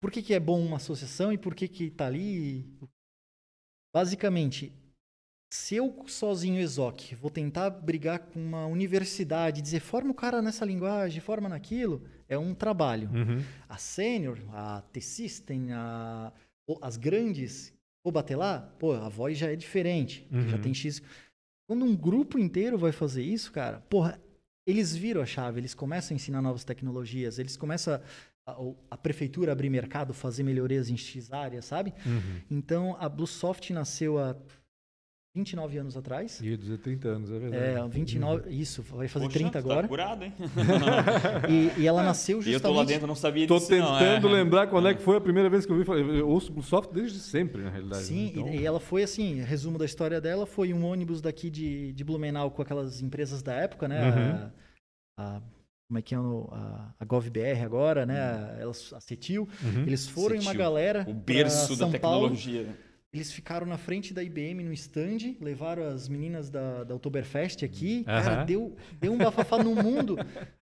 por que, que é bom uma associação e por que que tá ali? Basicamente, se eu sozinho, Exoc, vou tentar brigar com uma universidade, dizer forma o cara nessa linguagem, forma naquilo, é um trabalho. Uhum. A Senior, a T-System, a, as grandes, vou bater lá, pô, a voz já é diferente, já Uhum. tem X. Quando um grupo inteiro vai fazer isso, cara, porra, eles viram a chave, eles começam a ensinar novas tecnologias, eles começam a, a- a prefeitura abrir mercado, fazer melhorias em X áreas, sabe? Uhum. Então, a Bluesoft nasceu há 29 anos atrás. Ia dizer 30 anos, é verdade. É, 29, isso, vai fazer Poxa, 30 tu agora. Tá curado, hein? E, e ela nasceu E justamente... eu tô lá dentro, não sabia Tô disso, não, tentando é. lembrar quando é que foi a primeira vez que eu vi. Eu ouço BlueSoft desde sempre, na realidade. Sim, né? Então- e, e ela foi assim, resumo da história dela, foi um ônibus daqui de, de Blumenau com aquelas empresas da época, né? Uhum. A, a- como é que é o- a, a GovBR agora, né? Elas, a Cetil. Uhum. Eles foram em uma Cetil, galera O berço da São Paulo. tecnologia. né? Eles ficaram na frente da IBM no stand, levaram as meninas da, da Oktoberfest aqui. Aham. Cara, deu, deu um bafafá no mundo,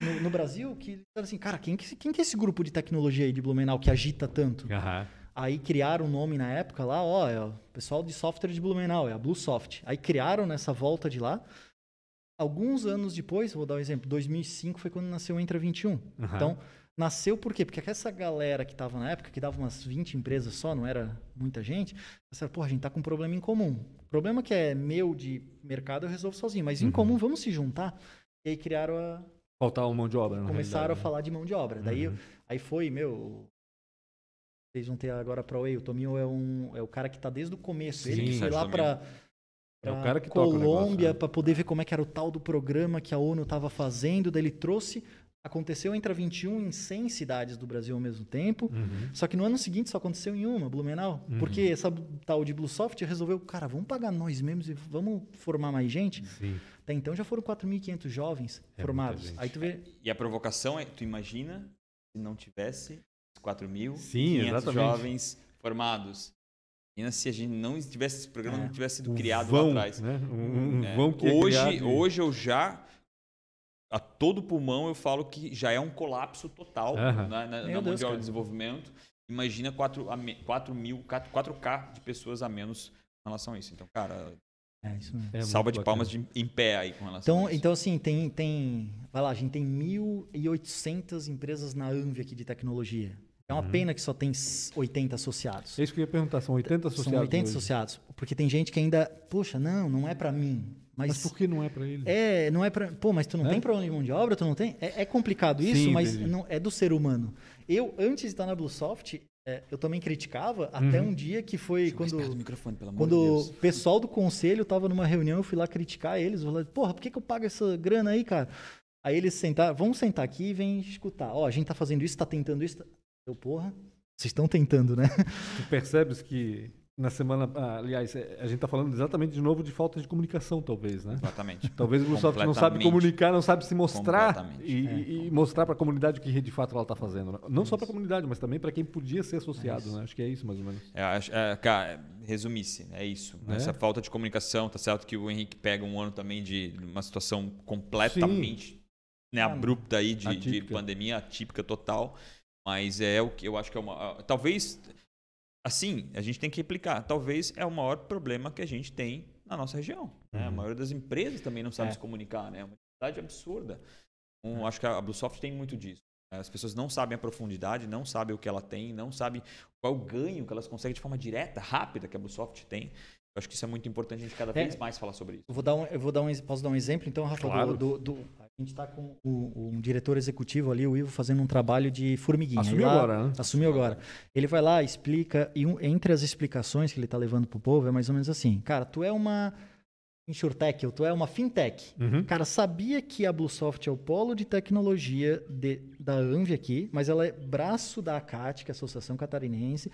no, no Brasil, que eles falaram assim, cara, quem, que- quem que é esse grupo de tecnologia aí de Blumenau que agita tanto? Aham. Aí criaram um nome na época lá, ó, é o pessoal de software de Blumenau, é a Bluesoft. Aí criaram nessa volta de lá. Alguns anos depois, vou dar um exemplo, 2005 foi quando nasceu o Entra 21. Aham. Então, nasceu por quê? Porque essa galera que tava na época, que dava umas 20 empresas só, não era muita gente, pensaram, pô, a gente tá com um problema em comum. O problema que é meu de mercado eu resolvo sozinho, mas em Uhum. comum vamos se juntar. E aí criaram a, Faltava mão de obra, começaram a né? falar de mão de obra. Daí, Uhum. aí foi, meu. Vocês vão ter agora para o O Tominho é, um, é o cara que tá desde o começo. Ele Sim, que foi Sérgio lá para É o cara que Colômbia né? para poder ver como é que era o tal do programa que a ONU estava fazendo. Daí ele trouxe. Aconteceu entre 21 em 100 cidades do Brasil ao mesmo tempo. Uhum. Só que no ano seguinte só aconteceu em uma, Blumenau. Uhum. Porque essa tal de Bluesoft resolveu, cara, vamos pagar nós mesmos e vamos formar mais gente. Sim. Até então já foram 4.500 jovens É formados. Aí tu vê, E a provocação é, tu imagina se não tivesse 4 mil Sim, exatamente. jovens formados. Imagina se a gente não tivesse esse programa, É. não tivesse sido criado vão, lá atrás. Né? Um, um É. vão que é hoje, criado e- hoje eu já a todo pulmão eu falo que já é um colapso total Aham. na, na, na Deus, mundial de desenvolvimento. Imagina 4, a me- 4 mil, 4K de pessoas a menos em relação a isso. Então, cara, é isso mesmo. É salva de bacana. palmas de, em pé aí com relação Então, a isso. então assim, tem, tem. Vai lá, a gente tem 1.800 empresas na ANVI aqui de tecnologia. É uma Uhum. pena que só tem s- 80 associados. É isso que eu ia perguntar, são 80 associados. São 80 hoje. associados. Porque tem gente que ainda, poxa, não, não é pra mim. Mas, Mas por que não é pra ele? é, não é pra. Pô, mas tu não É? tem problema de mão de obra, tu não tem? É, é complicado isso, Sim, mas não é do ser humano. Eu, antes de estar na Bluesoft, é, eu também criticava até Uhum. um dia que foi mais quando. perto do microfone, pelo amor Quando de o pessoal do conselho tava numa reunião, eu fui lá criticar eles. Falei, porra, por que, que eu pago essa grana aí, cara? Aí eles sentaram, vamos sentar aqui e vem escutar. Ó, a gente tá fazendo isso, tá tentando isso. tá- Eu, porra, vocês estão tentando, né? Tu percebes que na semana. ah, aliás, é, a gente tá falando exatamente de novo de falta de comunicação, talvez, né? Exatamente. Talvez o Microsoft não sabe comunicar, não sabe se mostrar e, É. e- mostrar para a comunidade o que de fato ela está fazendo. né? Não só para a comunidade, mas também para quem podia ser associado. né? Acho que é isso, mais ou menos. É, é, cara, resumisse, é isso. Né? Essa falta de comunicação, tá certo que o Henrique pega um ano também de uma situação completamente né, abrupta aí de, de pandemia, atípica total. Mas é o que eu acho que é uma. ah, Talvez. Assim, a gente tem que replicar. Talvez é o maior problema que a gente tem na nossa região. né? A Uhum. maioria das empresas também não sabe É. se comunicar, né? É uma dificuldade absurda. Então, acho que a Bluesoft tem muito disso. As pessoas não sabem a profundidade, não sabem o que ela tem, não sabem qual é o ganho que elas conseguem de forma direta, rápida, que a Bluesoft tem. Eu acho que isso é muito importante a gente cada vez mais falar sobre isso. Eu vou dar um, eu vou dar um, posso dar um exemplo, então, Rafa? Claro. Do, do- do- a gente está com o, um diretor executivo ali, o Ivo, fazendo um trabalho de formiguinha. Assumiu lá- agora, né? Assumiu agora. Ele vai lá, explica, e um- entre as explicações que ele está levando pro povo é mais ou menos assim. Cara, tu é uma insurtech, ou tu é uma fintech. Uhum. Cara, sabia que a Bluesoft é o polo de tecnologia de- da Anvi aqui, mas ela é braço da ACAT, que é a Associação Catarinense,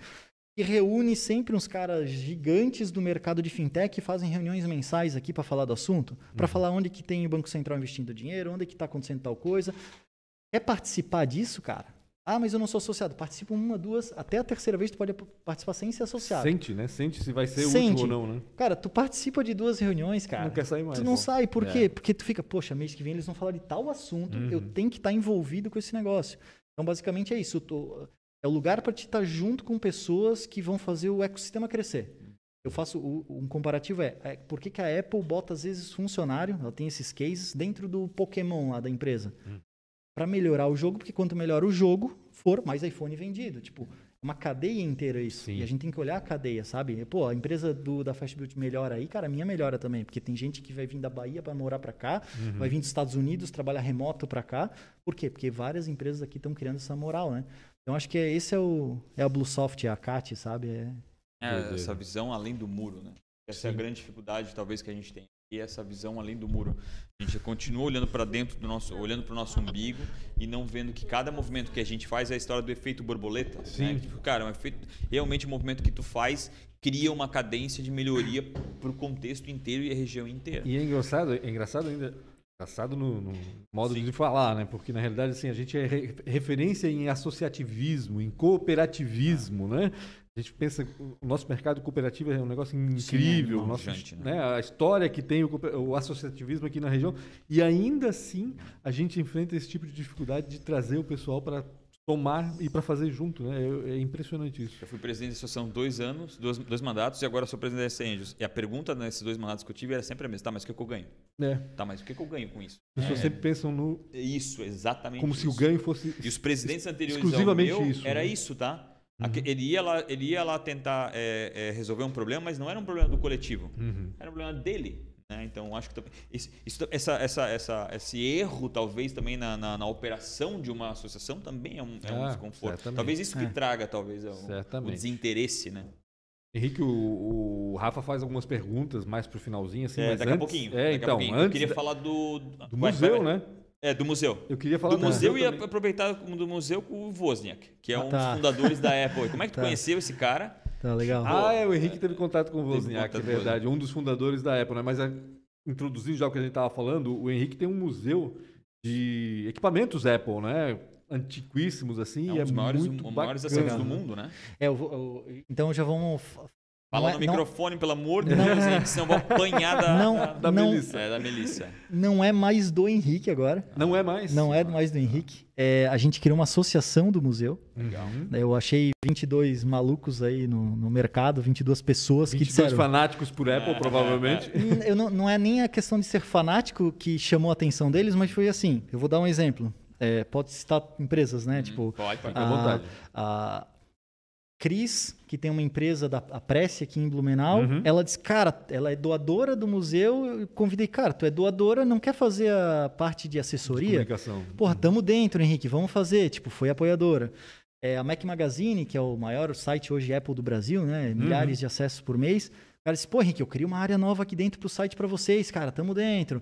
que reúne sempre uns caras gigantes do mercado de fintech que fazem reuniões mensais aqui para falar do assunto, para falar onde que tem o Banco Central investindo dinheiro, onde que está acontecendo tal coisa. Quer participar disso, cara? Ah, mas eu não sou associado. Participa uma, duas, até a terceira vez tu pode participar sem ser associado. Sente, né? Sente se vai ser Sente. útil ou não, né? Cara, tu participa de duas reuniões, cara. Não quer sair mais. Tu não ó. sai, por É. quê? Porque tu fica, poxa, mês que vem eles vão falar de tal assunto, eu Uhum. tenho que estar envolvido com esse negócio. Então, basicamente é isso. tu- é o lugar para te estar junto com pessoas que vão fazer o ecossistema crescer. Eu faço o- um comparativo é, é por que, que a Apple bota às vezes funcionário, ela tem esses cases dentro do Pokémon lá da empresa, Hum. Para melhorar o jogo, porque quanto melhor o jogo for, mais iPhone vendido. Tipo, uma cadeia inteira isso. Sim. E a gente tem que olhar a cadeia, sabe? Pô, a empresa do, da Fast Build melhora aí, cara, a minha melhora também. Porque tem gente que vai vir da Bahia para morar para cá, Uhum. vai vir dos Estados Unidos, trabalhar remoto para cá. Por quê? Porque várias empresas aqui estão criando essa moral, né? Então acho que é, esse é, o, é a Bluesoft, é a CAT, sabe? É, É, essa visão além do muro, né? Essa é a Sim. grande dificuldade, talvez, que a gente tem. E essa visão além do muro. A gente continua olhando para dentro do nosso, olhando para o nosso umbigo e não vendo que cada movimento que a gente faz é a história do efeito borboleta. Sim. Né? Tipo, cara, é um efeito, realmente o movimento que tu faz cria uma cadência de melhoria para o contexto inteiro e a região inteira. E é engraçado, é engraçado ainda. Engraçado no, no modo Sim. de falar, né? Porque na realidade assim, a gente é re- referência em associativismo, em cooperativismo, né? A gente pensa, o nosso mercado cooperativo é um negócio incrível, é o nosso, né? né? a história que tem o, o associativismo aqui na região, e ainda assim a gente enfrenta esse tipo de dificuldade de trazer o pessoal para tomar e para fazer junto, né? É, é impressionante isso. Eu fui presidente da associação dois anos, dois, dois mandatos, e agora sou presidente da Angels. E a pergunta nesses dois mandatos que eu tive era sempre a mesma. Tá, mas o que, que eu ganho? É, Tá, mas o que, que eu ganho com isso? as pessoas sempre pensam no É Isso, exatamente como se o isso. ganho fosse E os presidentes anteriores exclusivamente ao meu, isso, era né? isso, tá? Aque- Ele, ia lá, ele ia lá tentar é, é, resolver um problema, mas não era um problema do coletivo. Uhum. Era um problema dele. Né? Então, acho que também- isso, isso- essa, essa, essa, esse erro, talvez, também na, na, na operação de uma associação, também é um, é um Ah, desconforto. certamente. Talvez isso que É. traga, talvez, o, o Certamente. desinteresse, né? Henrique, o, o Rafa faz algumas perguntas mais pro finalzinho, assim, É, mas daqui a antes, pouquinho. É, daqui a então, pouquinho. Eu antes queria da- falar do... do vai- museu, vai- né? É, do museu. Eu queria falar Do museu e aproveitar do museu com o Wozniak, que é Ah, um tá. dos fundadores da Apple. Como é que tu Tá. conheceu esse cara? Tá legal. Ah, é, o Henrique teve contato com o Wozniak, é verdade, um dos fundadores da Apple, né? Mas é, introduzindo já o que a gente estava falando, o Henrique tem um museu de equipamentos Apple, né? Antiquíssimos, assim, É um dos é maiores, muito um, maiores bacana. acertos do mundo, né? É, eu eu- então já vamos. Fala não no é- não- microfone, pelo amor de Deus, hein, que senão eu vou apanhar da, Não, da, da não, Melissa. é, da Melissa. não é mais do Henrique agora. Não é mais? Não é mais do Henrique. É, a gente criou uma associação do museu. Uhum. Eu achei 22 malucos aí no, no mercado, 22 pessoas que 22 disseram. fanáticos por Apple, provavelmente. Hum, Eu não, não é nem a questão de ser fanático que chamou a atenção deles, mas foi assim. Eu vou dar um exemplo. É, pode citar empresas, né? Tipo, Pode, pode. Fica à vontade. a Cris, que tem uma empresa da a Prece aqui em Blumenau, Uhum. ela disse, cara, ela é doadora do museu. Eu convidei, cara, tu é doadora, não quer fazer a parte de assessoria? Comunicação. Porra, tamo dentro, Henrique, vamos fazer. Tipo, foi apoiadora. É, a Mac Magazine, que é o maior site hoje Apple do Brasil, né? Milhares de acessos por mês. O cara disse, pô, Henrique, eu queria uma área nova aqui dentro pro site para vocês, cara, tamo dentro.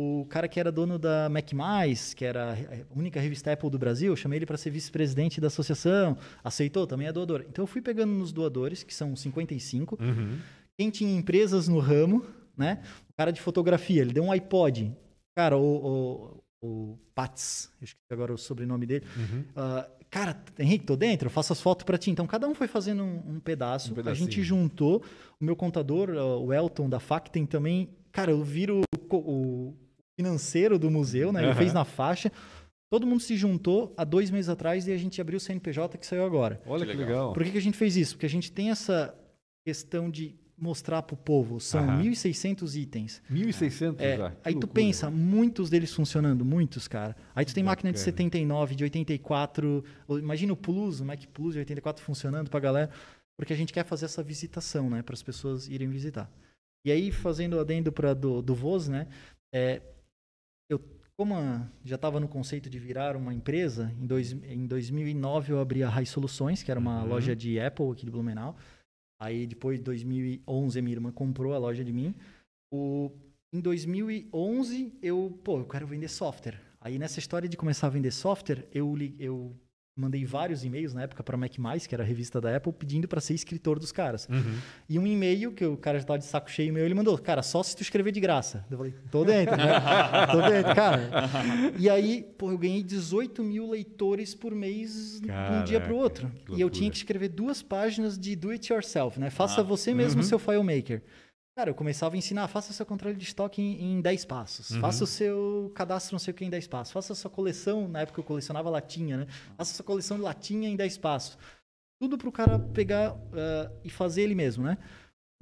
O cara que era dono da Mac+, que era a única revista Apple do Brasil, eu chamei ele para ser vice-presidente da associação. Aceitou, também é doador. Então eu fui pegando nos doadores, que são 55, Uhum. quem tinha empresas no ramo, né? O cara de fotografia, ele deu um iPod. Cara, o, o, o Pats, eu esqueci agora o sobrenome dele. Uhum. Ah, cara, Henrique, tô dentro, eu faço as fotos para ti. Então cada um foi fazendo um, um pedaço. Um a gente juntou. O meu contador, ah, o Elton da Facten também. Cara, eu viro o, o financeiro do museu, né? Ele Aham. fez na faixa. Todo mundo se juntou há dois meses atrás e a gente abriu o CNPJ que saiu agora. Olha Que que legal. legal. Por que, que a gente fez isso? Porque a gente tem essa questão de mostrar para o povo. São Aham. 1.600 itens. 1.600 É, já. aí tu pensa, muitos deles funcionando, muitos, cara. Aí tu tem máquina de Bacana. 79, de 84. ou Imagina o Plus, o Mac Plus de 84 funcionando pra galera. Porque a gente quer fazer essa visitação, né? Para as pessoas irem visitar. E aí, fazendo adendo para do, do Voz, né? É, eu, como a- já estava no conceito de virar uma empresa, em, dois, em 2009 eu abri a Rai Soluções, que era uma Uhum. loja de Apple aqui de Blumenau. Aí depois, em 2011, a minha irmã comprou a loja de mim. O, em 2011, eu, pô, eu quero vender software. Aí nessa história de começar a vender software, eu, eu mandei vários e-mails na época para Mac+, que era a revista da Apple, pedindo para ser escritor dos caras. Uhum. E um e-mail, que o cara já tava de saco cheio, meu, ele mandou, cara, só se tu escrever de graça. Eu falei, tô dentro, né? tô dentro, cara. E aí, pô, eu ganhei 18 mil leitores por mês de um dia pro Caraca, outro. E eu tinha que escrever duas páginas de do it yourself, né? Faça Ah. você mesmo o Uhum. seu FileMaker. Cara, eu começava a ensinar, faça seu controle de estoque em, em 10 passos. Uhum. Faça o seu cadastro não sei o que em 10 passos. Faça a sua coleção, na época eu colecionava latinha, né? Faça a sua coleção de latinha em 10 passos. Tudo pro cara pegar ah, e fazer ele mesmo, né?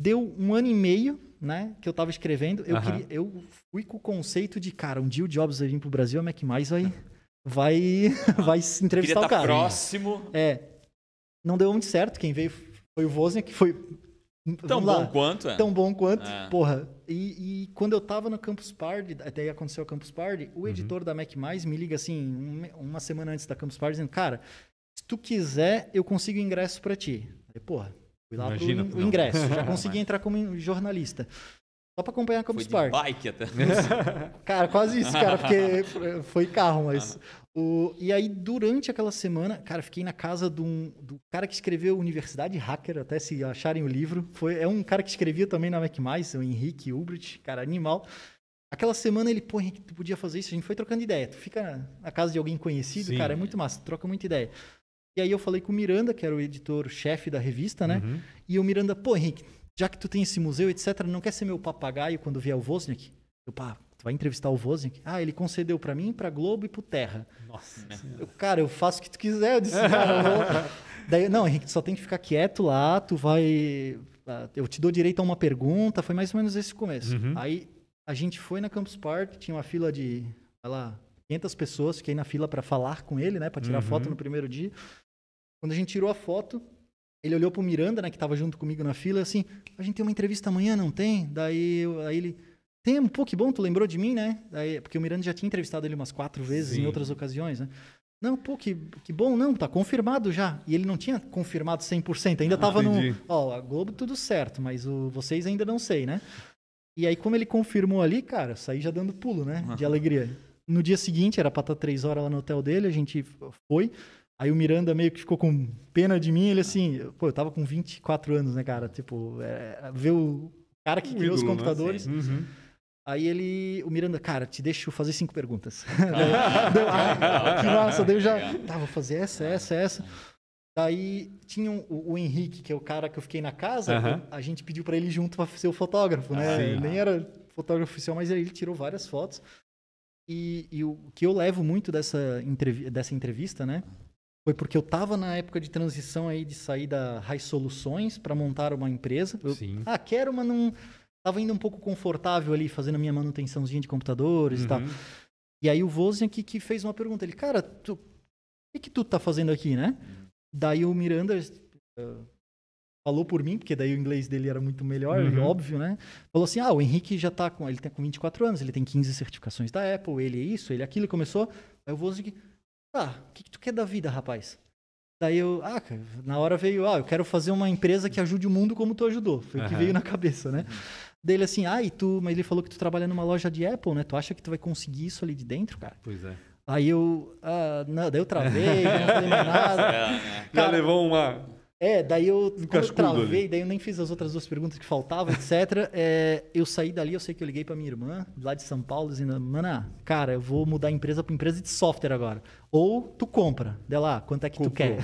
Deu um ano e meio, né, que eu tava escrevendo. Eu, Aham. queria, eu fui com o conceito de, cara, um dia o Jobs vai vir pro Brasil, a Mac Mais vai, vai, vai se Queria entrevistar estar o cara. próximo. É. Não deu muito certo. Quem veio foi o Wozniak, que foi. Tão lá, bom quanto, é. Tão bom quanto. É. Porra. E, e quando eu tava no Campus Party, até aconteceu a Campus Party, Uhum. o editor da Mac Mais me liga assim, um- uma semana antes da Campus Party, dizendo: Cara, se tu quiser, eu consigo ingresso pra ti. Aí, porra, fui lá Imagina, pro in- o ingresso. Já consegui entrar como jornalista. Só pra acompanhar a Campus Party. bike até. Cara, quase isso, cara, porque foi carro, mas. O, e aí, durante aquela semana, cara, fiquei na casa de um- do cara que escreveu Universidade Hacker, até se acharem o livro. Foi, é um cara que escrevia também na Mac, o Henrique Ulbricht, cara, animal. Aquela semana ele, pô, Henrique, tu podia fazer isso? A gente foi trocando ideia. Tu fica na- casa de alguém conhecido, Sim. cara, é muito massa, tu troca muita ideia. E aí eu falei com o Miranda, que era o editor-chefe da revista, né? Uhum. E o Miranda, pô, Henrique, já que tu tem esse museu, etc., não quer ser meu papagaio quando vier o Wozniak? Eu, pá, vai entrevistar o Wozniak? Ah, ele concedeu pra mim, pra Globo e pro Terra. Nossa. Eu, cara, eu faço o que tu quiser. Eu disse, cara, eu vou... Daí, não, Henrique, tu só tem que ficar quieto lá, tu vai... ah, Eu te dou direito a uma pergunta, foi mais ou menos esse começo. Uhum. Aí a gente foi na Campus Party, tinha uma fila de, sei lá, 500 pessoas, fiquei na fila pra falar com ele, né, Pra tirar Uhum. foto no primeiro dia. Quando a gente tirou a foto, ele olhou pro Miranda, né, que tava junto comigo na fila, assim, a gente tem uma entrevista amanhã, não tem? Daí, aí ele, tem, pô, que bom, tu lembrou de mim, né? Daí, porque o Miranda já tinha entrevistado ele umas quatro vezes Sim. em outras ocasiões, né? Não, pô, que, que bom, não, tá confirmado já. E ele não tinha confirmado 100%, ainda tava no, entendi. ó, a Globo tudo certo, mas o, vocês ainda não sei, né? E aí, como ele confirmou ali, cara, eu saí já dando pulo, né? De alegria. No dia seguinte, era pra estar três horas lá no hotel dele, a gente foi. Aí o Miranda meio que ficou com pena de mim, ele assim, pô, eu tava com 24 anos, né, cara? Tipo, é, ver o cara que Um criou os né? computadores. Uhum. Aí ele, o Miranda, cara, te deixo fazer cinco perguntas. Deu, ah, que massa, daí eu já, tá, vou fazer essa, essa, essa. Daí tinha um- o, o Henrique, que é o cara que eu fiquei na casa, Aham. a gente pediu pra ele junto pra ser o fotógrafo, né? Ah, sim. Nem era fotógrafo oficial, mas ele tirou várias fotos. E, e o que eu levo muito dessa, entrevi dessa entrevista, né? Foi porque eu tava na época de transição aí de sair da Rai Soluções para montar uma empresa. Eu, Sim. ah, quero, mas não. Tava indo um pouco confortável ali, fazendo a minha manutençãozinha de computadores e tal. Uhum. E aí o Wozniak que fez uma pergunta. Ele, cara, tu, o que, que tu tá fazendo aqui, né? Daí o Miranda eh, falou por mim, porque daí o inglês dele era muito melhor, Uhum. óbvio, né? Falou assim, ah, o Henrique já tá com... Ele tá com 24 anos, ele tem 15 certificações da Apple, ele é isso, ele é aquilo, e começou. Aí o Wozniak, tá, o que, que tu quer da vida, rapaz? Daí eu, ah, na hora veio, ah, eu quero fazer uma empresa que ajude o mundo como tu ajudou. Foi o que veio na cabeça, né? Dele assim, ah, e tu, mas ele falou que tu trabalha numa loja de Apple, né? Tu acha que tu vai conseguir isso ali de dentro, cara? Pois é. Aí eu, ah, não, daí eu travei, não falei mais nada. É, é. Já Cara- levou uma. É, daí eu, quando eu travei, ali. daí eu nem fiz as outras duas perguntas que faltavam, etc. É, eu saí dali, eu sei que eu liguei pra minha irmã, lá de São Paulo, dizendo, mana, cara, eu vou mudar a empresa pra empresa de software agora. Ou tu compra. Dela, quanto é que tu Comprou. quer?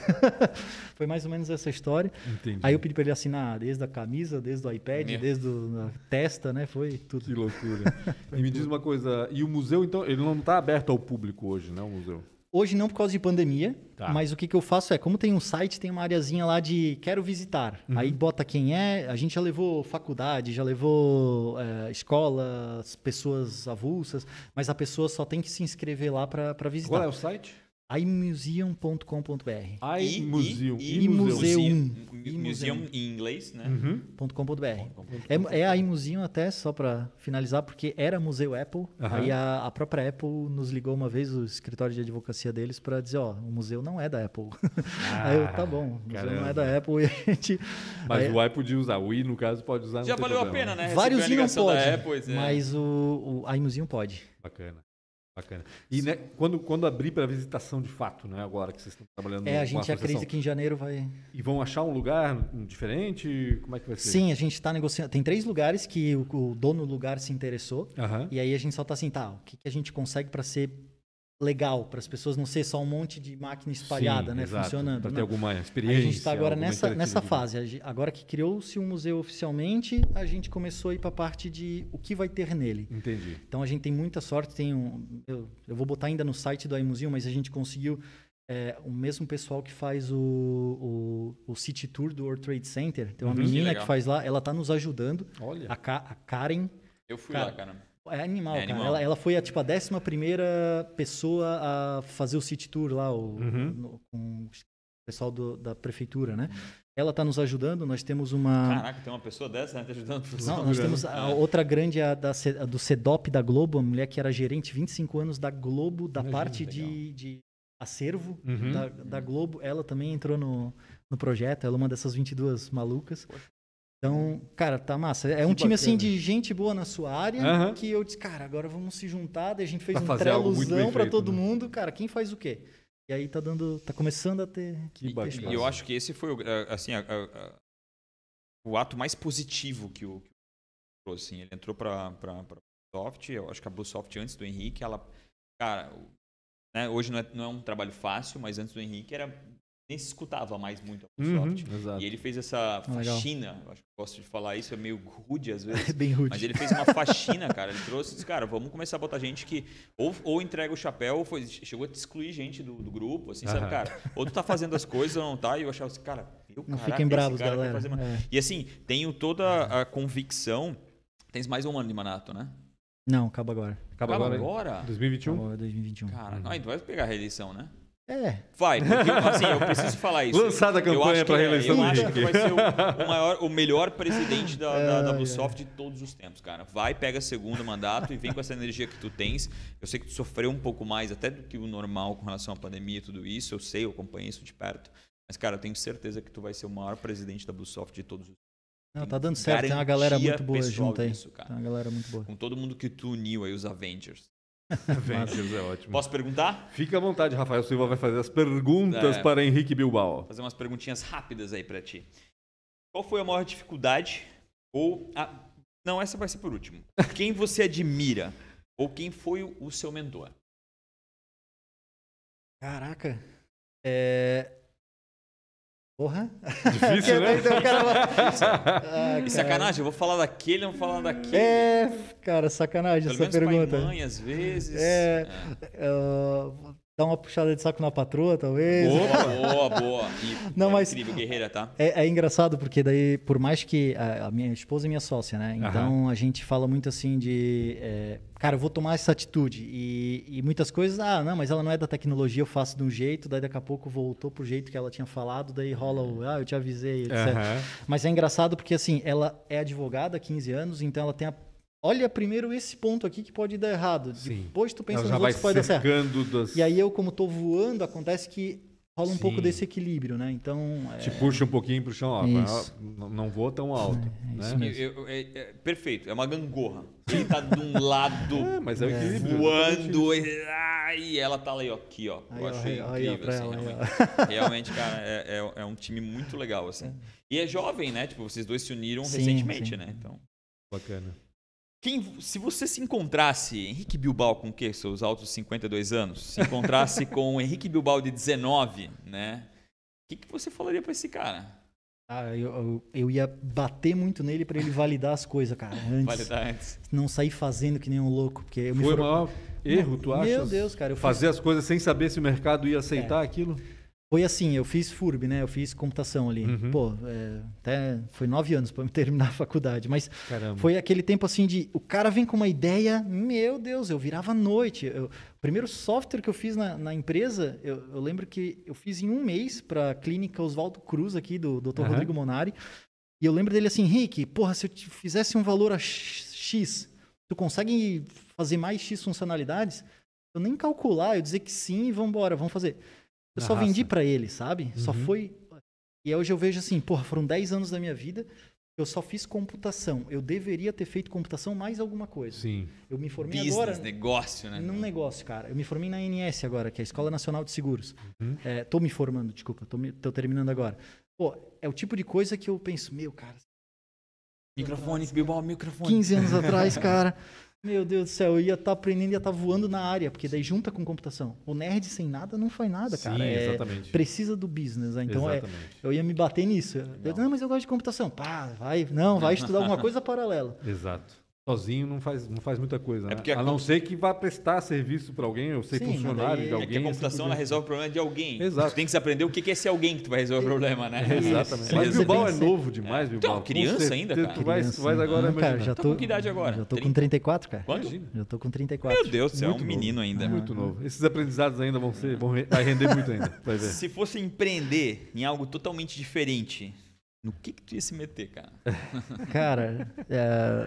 Foi mais ou menos essa história. Entendi. Aí eu pedi pra ele assinar desde a camisa, desde o iPad, desde a testa, né? Foi tudo. Que loucura. e me diz uma coisa, e o museu, então, ele não está aberto ao público hoje, né, o museu? Hoje não por causa de pandemia, Tá. mas o que, que eu faço é, como tem um site, tem uma areazinha lá de quero visitar. Uhum. Aí bota quem é, a gente já levou faculdade, já levou é, escolas, pessoas avulsas, mas a pessoa só tem que se inscrever lá para Qual é visitar. o site? imuseum.com.br Ai, museu. E museu. Museum, em inglês, né? Uhum. .com.br. É, é a imuseum até, só para finalizar, porque era Museu Apple. Aham. Aí a, a própria Apple nos ligou uma vez, o escritório de advocacia deles, para dizer, ó, o museu não é da Apple. Aí eu, tá bom, o museu não é da Apple e a gente... Mas aí- o I podia usar, o I, no caso, pode usar. Já valeu a problema. pena, né? Vários a não pode, Apple, é. mas o, o a imuseum pode. Bacana. Bacana. E né, quando, quando abrir para visitação de fato, né? Agora que vocês estão trabalhando É, a gente associação. acredita que em janeiro vai... E vão achar um lugar diferente? Como é que vai ser? Sim, a gente está negociando. Tem três lugares que o, o dono do lugar se interessou. Aham. E aí a gente só tá assim, tá, o que, que a gente consegue para ser legal, para as pessoas não ser só um monte de máquina espalhada, Sim, né, exato, funcionando. Pra ter Não. alguma Aí experiência. a gente está agora nessa, nessa fase. Agora que criou-se um museu oficialmente, a gente começou a ir para a parte de o que vai ter nele. Entendi. Então a gente tem muita sorte. Tem um, eu, eu vou botar ainda no site do iMuseum, mas a gente conseguiu é, o mesmo pessoal que faz o, o, o City Tour do World Trade Center. Tem uma Uhum. Que menina que, legal. faz lá, ela está nos ajudando. Olha. A, Ka- a Karen Eu fui lá, cara. É animal, É cara. animal. Ela, ela foi a, tipo, a 11 primeira pessoa a fazer o City Tour lá, o, Uhum. no- com o pessoal do- da prefeitura, né? Ela está nos ajudando. Nós temos uma. Caraca, tem uma pessoa dessa, né? Tá ajudando. Não, nós temos a outra grande, a, da, a do CEDOP da Globo, a mulher que era gerente 25 anos da Globo, da Imagina, parte de, de acervo Uhum. da, da Globo. Ela também entrou no, no projeto, ela é uma dessas 22 malucas. Então, cara, tá massa. É um Que time assim bacana. de gente boa na sua área Aham. que eu disse, cara, agora vamos se juntar. Daí a gente fez Pra um pra feito, todo né? mundo. Cara, quem faz o quê? E aí tá dando, tá começando a ter. Que ter bacana. E eu acho que esse foi o, eh, assim, a- a- a- o ato mais positivo que o, que. Assim. Ele entrou para a Bluesoft, eu acho que a Bluesoft antes do Henrique, ela, cara, né, hoje não é, não é um trabalho fácil, mas antes do Henrique era nem se escutava mais muito a Uhum, Bluesoft. exato. E ele fez essa Ah, legal. faxina, eu acho que eu gosto de falar isso, é meio rude às vezes. Bem rude. Mas ele fez uma faxina, cara. Ele trouxe, disse, cara, vamos começar a botar gente que ou, ou entrega o chapéu, ou foi, chegou a excluir gente do, do grupo, assim, sabe, Aham. cara? Ou tu tá fazendo as coisas ou não tá, e eu achava assim, cara, eu, Não caraca, fiquem bravos, galera. fazer uma- É. E assim, tenho toda a convicção. Tens mais um ano de Manato, né? Não, acaba agora. Acaba agora, hein? agora? 2021? Acaba 2021. Cara, não, aí tu vai pegar a reeleição, né? É, Vai, porque assim, eu preciso falar isso. Lançada a Eu campanha que é- reeleição Eu acho que vai ser o, o maior, o melhor presidente da, da, da Ai, Bluesoft de todos os tempos, cara. Vai, pega segundo mandato e vem com essa energia que tu tens. Eu sei que tu sofreu um pouco mais até do que o normal com relação à pandemia e tudo isso. Eu sei, eu acompanhei isso de perto. Mas, cara, eu tenho certeza que tu vai ser o maior presidente da Bluesoft de todos os não, Tem tá dando certo. Tem uma galera muito boa junto aí. disso, cara. Tem uma galera muito boa. Com todo mundo que tu uniu aí, os Avengers. Avengers é ótimo. Posso perguntar? Fica à vontade, Rafael Silva vai fazer as perguntas É. para Henrique Bilbao. fazer umas perguntinhas rápidas aí pra ti. Qual foi a maior dificuldade? Ou. a- Não, essa vai ser por último. Quem você admira? Ou quem foi o o seu mentor? Caraca. É. Porra. Difícil, né? Então, cara Ah, E cara. sacanagem, eu vou falar daquele, eu vou falar daquele. É, cara, sacanagem Pelo essa menos pai e pergunta. mãe, às vezes. É. Ah, Dá uma puxada de saco na patroa, talvez. Boa, boa, boa. E Não, é mas- incrível, guerreira, tá? É, é engraçado porque daí, por mais que a, a minha esposa é minha sócia, né? Então a gente fala muito assim de, é, cara, eu vou tomar essa atitude e, e muitas coisas, ah, não, mas ela não é da tecnologia, eu faço de um jeito, daí daqui a pouco voltou pro jeito que ela tinha falado, daí rola o, ah, eu te avisei, etc. Aham. Mas é engraçado porque assim, ela é advogada há 15 anos, então ela tem a Olha primeiro esse ponto aqui que pode dar errado. Sim. Depois tu pensa Ela nos já vai outros que pode dar certo. das... E aí eu, como tô voando, acontece que rola um pouco Sim. desse equilíbrio, né? Então, é, Te puxa um pouquinho pro chão, ó. Isso. não- Não vou tão alto. É, né? isso mesmo. Eu- eu- é- é- perfeito, é uma gangorra. Ele tá de um lado É, é o voando e, ah, e ela tá ali, ó, aqui, ó. Aí, eu ó, achei aí, ó, aí, ó, incrível, pra assim, ela, realmente. Realmente, cara, é, é- é um time muito legal, assim. E é jovem, né? Tipo, vocês dois se uniram Sim, recentemente, sim. né? Então. Bacana. Quem, se você se encontrasse Henrique Bilbao com o quê? Seus altos 52 anos? Se encontrasse com o Henrique Bilbao de 19, né? O que, que você falaria pra esse cara? Ah, eu, eu, eu ia bater muito nele pra ele validar as coisas, cara. Antes. Validar antes. Não sair fazendo que nem um louco. Porque eu me Foi o for- maior erro, tu acha? Meu Deus, cara. Eu fiz- Fazer as coisas sem saber se o mercado ia aceitar aquilo? Foi assim, eu fiz FURB, né? Eu fiz computação ali. Uhum. Pô, é, até foi nove anos eu terminar a faculdade. Mas Caramba. foi aquele tempo assim de. O cara vem com uma ideia, meu Deus, eu virava à noite. Eu- o primeiro software que eu fiz na, na empresa, eu, eu lembro que eu fiz em um mês pra clínica Oswaldo Cruz aqui, do Dr. Aham. Rodrigo Monari. E eu lembro dele assim, Rick, porra, se eu te fizesse um valor a X, tu consegue fazer mais X funcionalidades? Eu nem calcular, eu dizer que sim e vambora, vamos fazer. Eu Na só raça. vendi pra ele, sabe? Só Uhum. foi. E hoje eu vejo assim, porra, foram 10 anos da minha vida, eu só fiz computação. Eu deveria ter feito computação mais alguma coisa. Sim. Eu me formei Business, agora negócio, né? num negócio, cara. Eu me formei na ANS agora, que é a Escola Nacional de Seguros. Uhum. É, tô me formando, desculpa, tô, me- tô terminando agora. Pô, é o tipo de coisa que eu penso, meu, cara, Microfone, Bilbao, microfone. 15 anos atrás, cara. Meu Deus do céu, eu ia estar aprendendo, ia estar voando na área, porque daí junta com computação. O nerd sem nada não faz nada, cara. Sim, É- exatamente. precisa do business, né? Então é, exatamente. eu ia me bater nisso. Eu, não, mas eu gosto de computação. Pá, vai, não, vai estudar alguma coisa paralela. Exato. Sozinho não faz, não faz muita coisa, né? porque a a não com- ser que vá prestar serviço para alguém, ou ser Sim, funcionário daí- de É alguém. É que a assim computação ela resolve o problema de alguém. Exato. Tu tem que saber o que que é esse alguém que tu vai resolver o problema, né? Exatamente. Isso. Mas Você Bilbao é novo demais, Bilbao. Tu é uma Com criança ainda, Tu cara? vais, tu vais agora, Não, cara, já Tá tô, com que idade agora? Já tô 30? com 34, cara. Quanto? Imagina. Já tô com 34. Meu Deus do céu, é um Muito menino novo. ainda. Muito novo. Esses aprendizados ainda vão ser, vão vai render muito ainda. Vai ver. Se fosse empreender em algo totalmente diferente, no que que tu ia se meter, cara? Cara, é,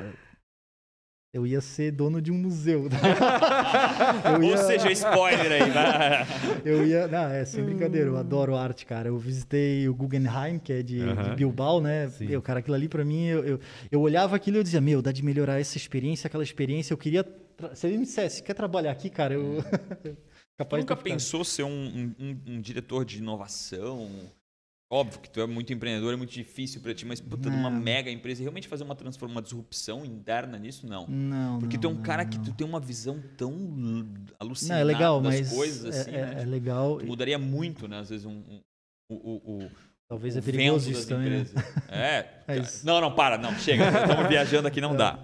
eu ia ser dono de um museu. eu ia, Ou seja, spoiler aí, vai. eu ia, não, é sem brincadeira, eu adoro arte, cara. Eu visitei o Guggenheim, que é de, de Aham. Bilbao, né? Sim. Meu, cara, aquilo ali pra mim, eu, eu, eu olhava aquilo e eu dizia, meu, dá de melhorar essa experiência, aquela experiência. Eu queria, tra- se ele me dissesse, quer trabalhar aqui, cara, eu Tu capaz nunca de pensou ser um- um- um diretor de inovação? Óbvio que tu é muito empreendedor, é muito difícil pra ti, mas puta, de uma Não. mega empresa, realmente fazer uma transformação, uma disrupção interna nisso, não. Não, Porque não, tu é um não, cara não. que tu tem uma visão tão l- Não, alucinada é legal, das mas coisas, assim, é, é- né? é legal. Tu mudaria muito, né? Às vezes, um, um- o, o, o, Talvez é perigoso isso também. né? É. cara. isso. Não, não, para, não, chega. Estamos viajando aqui, não dá.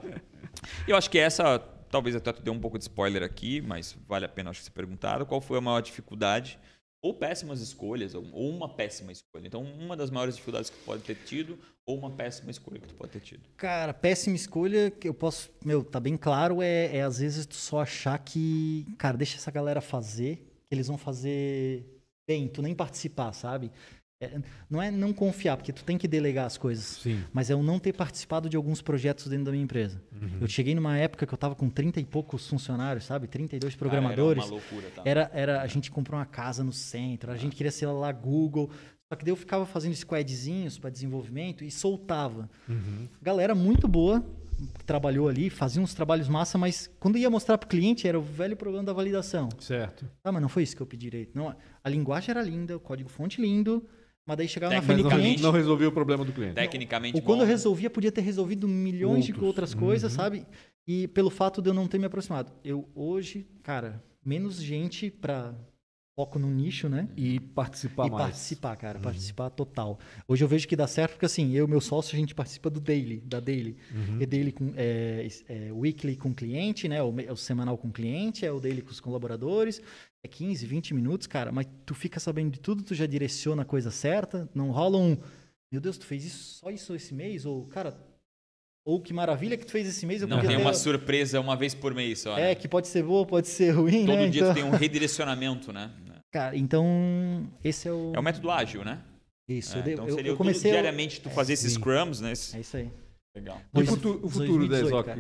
Eu acho que essa, talvez até tu deu um pouco de spoiler aqui, mas vale a pena acho que ser perguntado. Qual foi a maior dificuldade? Ou péssimas escolhas, ou uma péssima escolha. Então, uma das maiores dificuldades que tu pode ter tido, ou uma péssima escolha que tu pode ter tido. Cara, péssima escolha que eu posso. Meu, tá bem claro, é, é às vezes tu só achar que. Cara, deixa essa galera fazer, que eles vão fazer bem, tu nem participar, sabe? É, não é não confiar, porque tu tem que delegar as coisas. Sim. Mas é eu não ter participado de alguns projetos dentro da minha empresa. Uhum. Eu cheguei numa época que eu tava com 30 e poucos funcionários, sabe? 32 programadores. Cara, era uma loucura, tá? Era, era, a gente comprou uma casa no centro, a gente queria ser lá Google. Só que daí eu ficava fazendo squadzinhos para desenvolvimento e soltava. Uhum. Galera muito boa, trabalhou ali, fazia uns trabalhos massa, mas quando ia mostrar pro cliente era o velho problema da validação. Certo. Ah, mas não foi isso que eu pedi direito. Não, a linguagem era linda, o código fonte lindo, mas daí chegava na frente do não, cliente. não resolveu o problema do cliente. Tecnicamente, Ou quando bom, eu resolvia, podia ter resolvido milhões de Outros. outras coisas, sabe? E pelo fato de eu não ter me aproximado. Eu hoje, cara, menos gente pra foco no nicho, né? E participar e mais. participar, cara, participar total. Hoje eu vejo que dá certo porque assim, eu e meu sócio a gente participa do daily, da daily. É daily com é, é, weekly com cliente, né? O, é o semanal com cliente, é o daily com os colaboradores. É 15, 20 minutos, cara, mas tu fica sabendo de tudo, tu já direciona a coisa certa, não rola um, meu Deus, tu fez isso só isso esse mês ou, cara, ou que maravilha que tu fez esse mês, eu Não tem ter- uma surpresa uma vez por mês só, né? É, que pode ser boa, pode ser ruim, Todo né? dia então... tu tem um redirecionamento, né? Cara, então esse é o É o método ágil, né? isso, É, eu, dei- então eu, seria eu comecei diariamente tu fazer esses scrums, né? Esse- É isso aí. Legal. E o Dois- futuro, o futuro da 2018, Exoc, cara.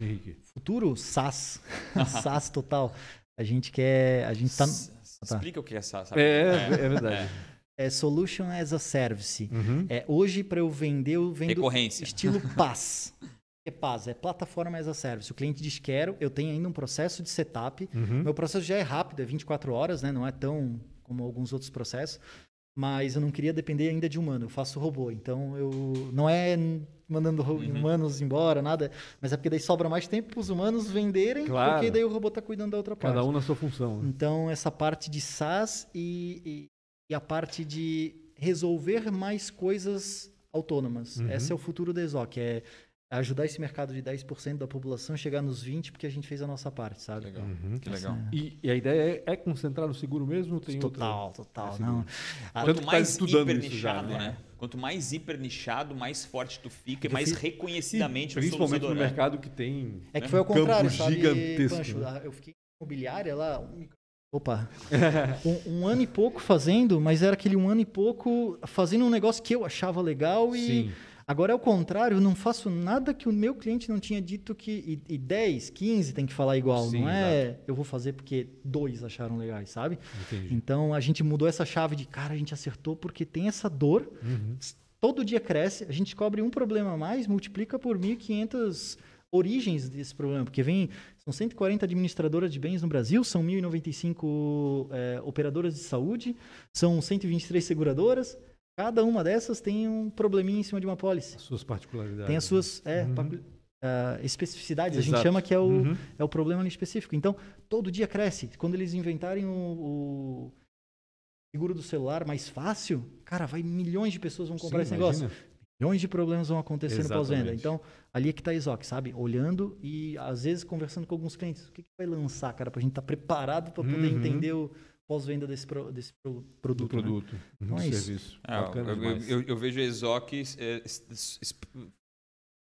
Henrique? Futuro SaaS. SaaS total. A gente quer. A gente tá. S- Tá. Explica o que é SaaS. É, é verdade. É Solution as a Service. Uhum. É, hoje, para eu vender, eu vendo Recorrência. estilo PaaS. É PaaS? É plataforma as a service. O cliente diz quero, eu tenho ainda um processo de setup. Uhum. Meu processo já é rápido, é 24 horas, né? Não é tão como alguns outros processos. Mas eu não queria depender ainda de humano. Eu faço robô. Então, eu não é mandando Uhum. humanos embora, nada. Mas é porque daí sobra mais tempo para os humanos venderem, Claro. porque daí o robô está cuidando da outra parte. Cada um na sua função. né? Então, essa parte de SaaS e, e, e a parte de resolver mais coisas autônomas. Uhum. Esse é o futuro da ESOC, é ajudar esse mercado de 10% da população a chegar nos 20% porque a gente fez a nossa parte, sabe? Legal. Uhum. Que legal. E, e a ideia é, é concentrar no seguro mesmo? ou Tem Total, outra- total. esse não. Ah, Tanto Quanto tá mais estudando hiper isso já, nichado, né? né? Quanto mais hiper nichado, mais forte tu fica e Eu mais fiz- reconhecidamente o Principalmente no é. mercado que tem. É que né? foi ao Um campo contrário, sabe, gigantesco, Pancho? né? Ah, Eu fiquei imobiliária lá, um- opa, um, um ano e pouco fazendo, mas era aquele um ano e pouco fazendo um negócio que eu achava legal e Sim. Agora é o contrário, eu não faço nada que o meu cliente não tinha dito que e, e 10, 15 tem que falar igual, Sim, não é eu vou fazer porque dois acharam legais, sabe? Entendi. Então a gente mudou essa chave de cara, a gente acertou porque tem essa dor Uhum. todo dia cresce, a gente cobre um problema a mais, multiplica por 1.500 origens desse problema, porque vem, são 140 administradoras de bens no Brasil, são 1.095 é, operadoras de saúde, são 123 seguradoras, cada uma dessas tem um probleminha em cima de uma pólice. As suas particularidades. Tem as suas é, Uhum. ah, especificidades, a Exato. gente chama que é o, Uhum. é o problema específico. Então, todo dia cresce. Quando eles inventarem o, o seguro do celular mais fácil, cara, vai milhões de pessoas vão comprar Sim, esse negócio. imagina. Milhões de problemas vão acontecer no pós-venda. Então, ali é que está a Isoc, sabe? Olhando e, às vezes, conversando com alguns clientes. O que, que vai lançar, cara, para a gente estar preparado para poder Uhum. entender o pós-venda desse, pro- desse pro- Do produto. né? produto. Então do é serviço. Bacana eu, eu- eu vejo a Exoc é,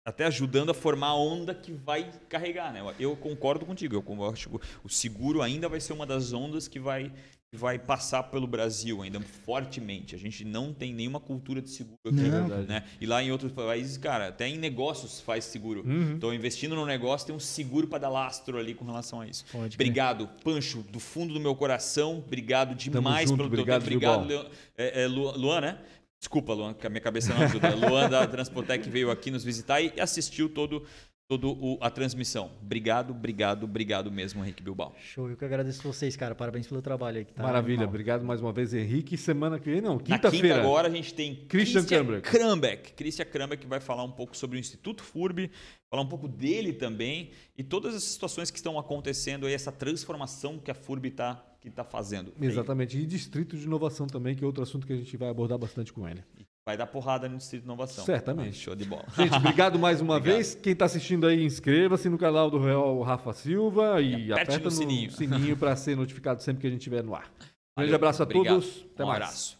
até ajudando a formar a onda que vai carregar, né? Eu concordo contigo. Eu acho que o seguro ainda vai ser uma das ondas que vai, vai passar pelo Brasil ainda fortemente. A gente não tem nenhuma cultura de seguro aqui, Não. né? E lá em outros países, cara, até em negócios faz seguro. Uhum. Estou investindo no negócio, tem um seguro para dar lastro ali com relação a isso. Pode crer. Obrigado, Pancho, do fundo do meu coração. Obrigado demais junto, pelo teu obrigado, tempo. Obrigado. Leon- é, é, Lu- Luan, né? Desculpa, Luan, que a minha cabeça não ajuda. Luan da Transpotec veio aqui nos visitar e assistiu todo, todo o- a transmissão. Obrigado, obrigado, obrigado mesmo, Henrique Bilbao. Show. Eu que agradeço vocês, cara. Parabéns pelo trabalho aí. que tá Maravilha. animal. Obrigado mais uma vez, Henrique. Semana que vem, não, Na quinta quinta-feira. agora a gente tem Christian Krambeck. Krambeck. Christian Krambeck vai falar um pouco sobre o Instituto FURB, falar um pouco dele também e todas as situações que estão acontecendo aí, essa transformação que a FURB está que tá fazendo. Exatamente. E distrito de inovação também, que é outro assunto que a gente vai abordar bastante com ele. Vai dar porrada no Distrito de Inovação. Certamente. Show de bola. Gente, obrigado mais uma Obrigado. vez. Quem está assistindo aí, inscreva-se no canal do Real Rafa Silva e, E aperta no sininho. sininho para ser notificado sempre que a gente estiver no ar. Grande Valeu, abraço a obrigado. todos. Até um mais. abraço.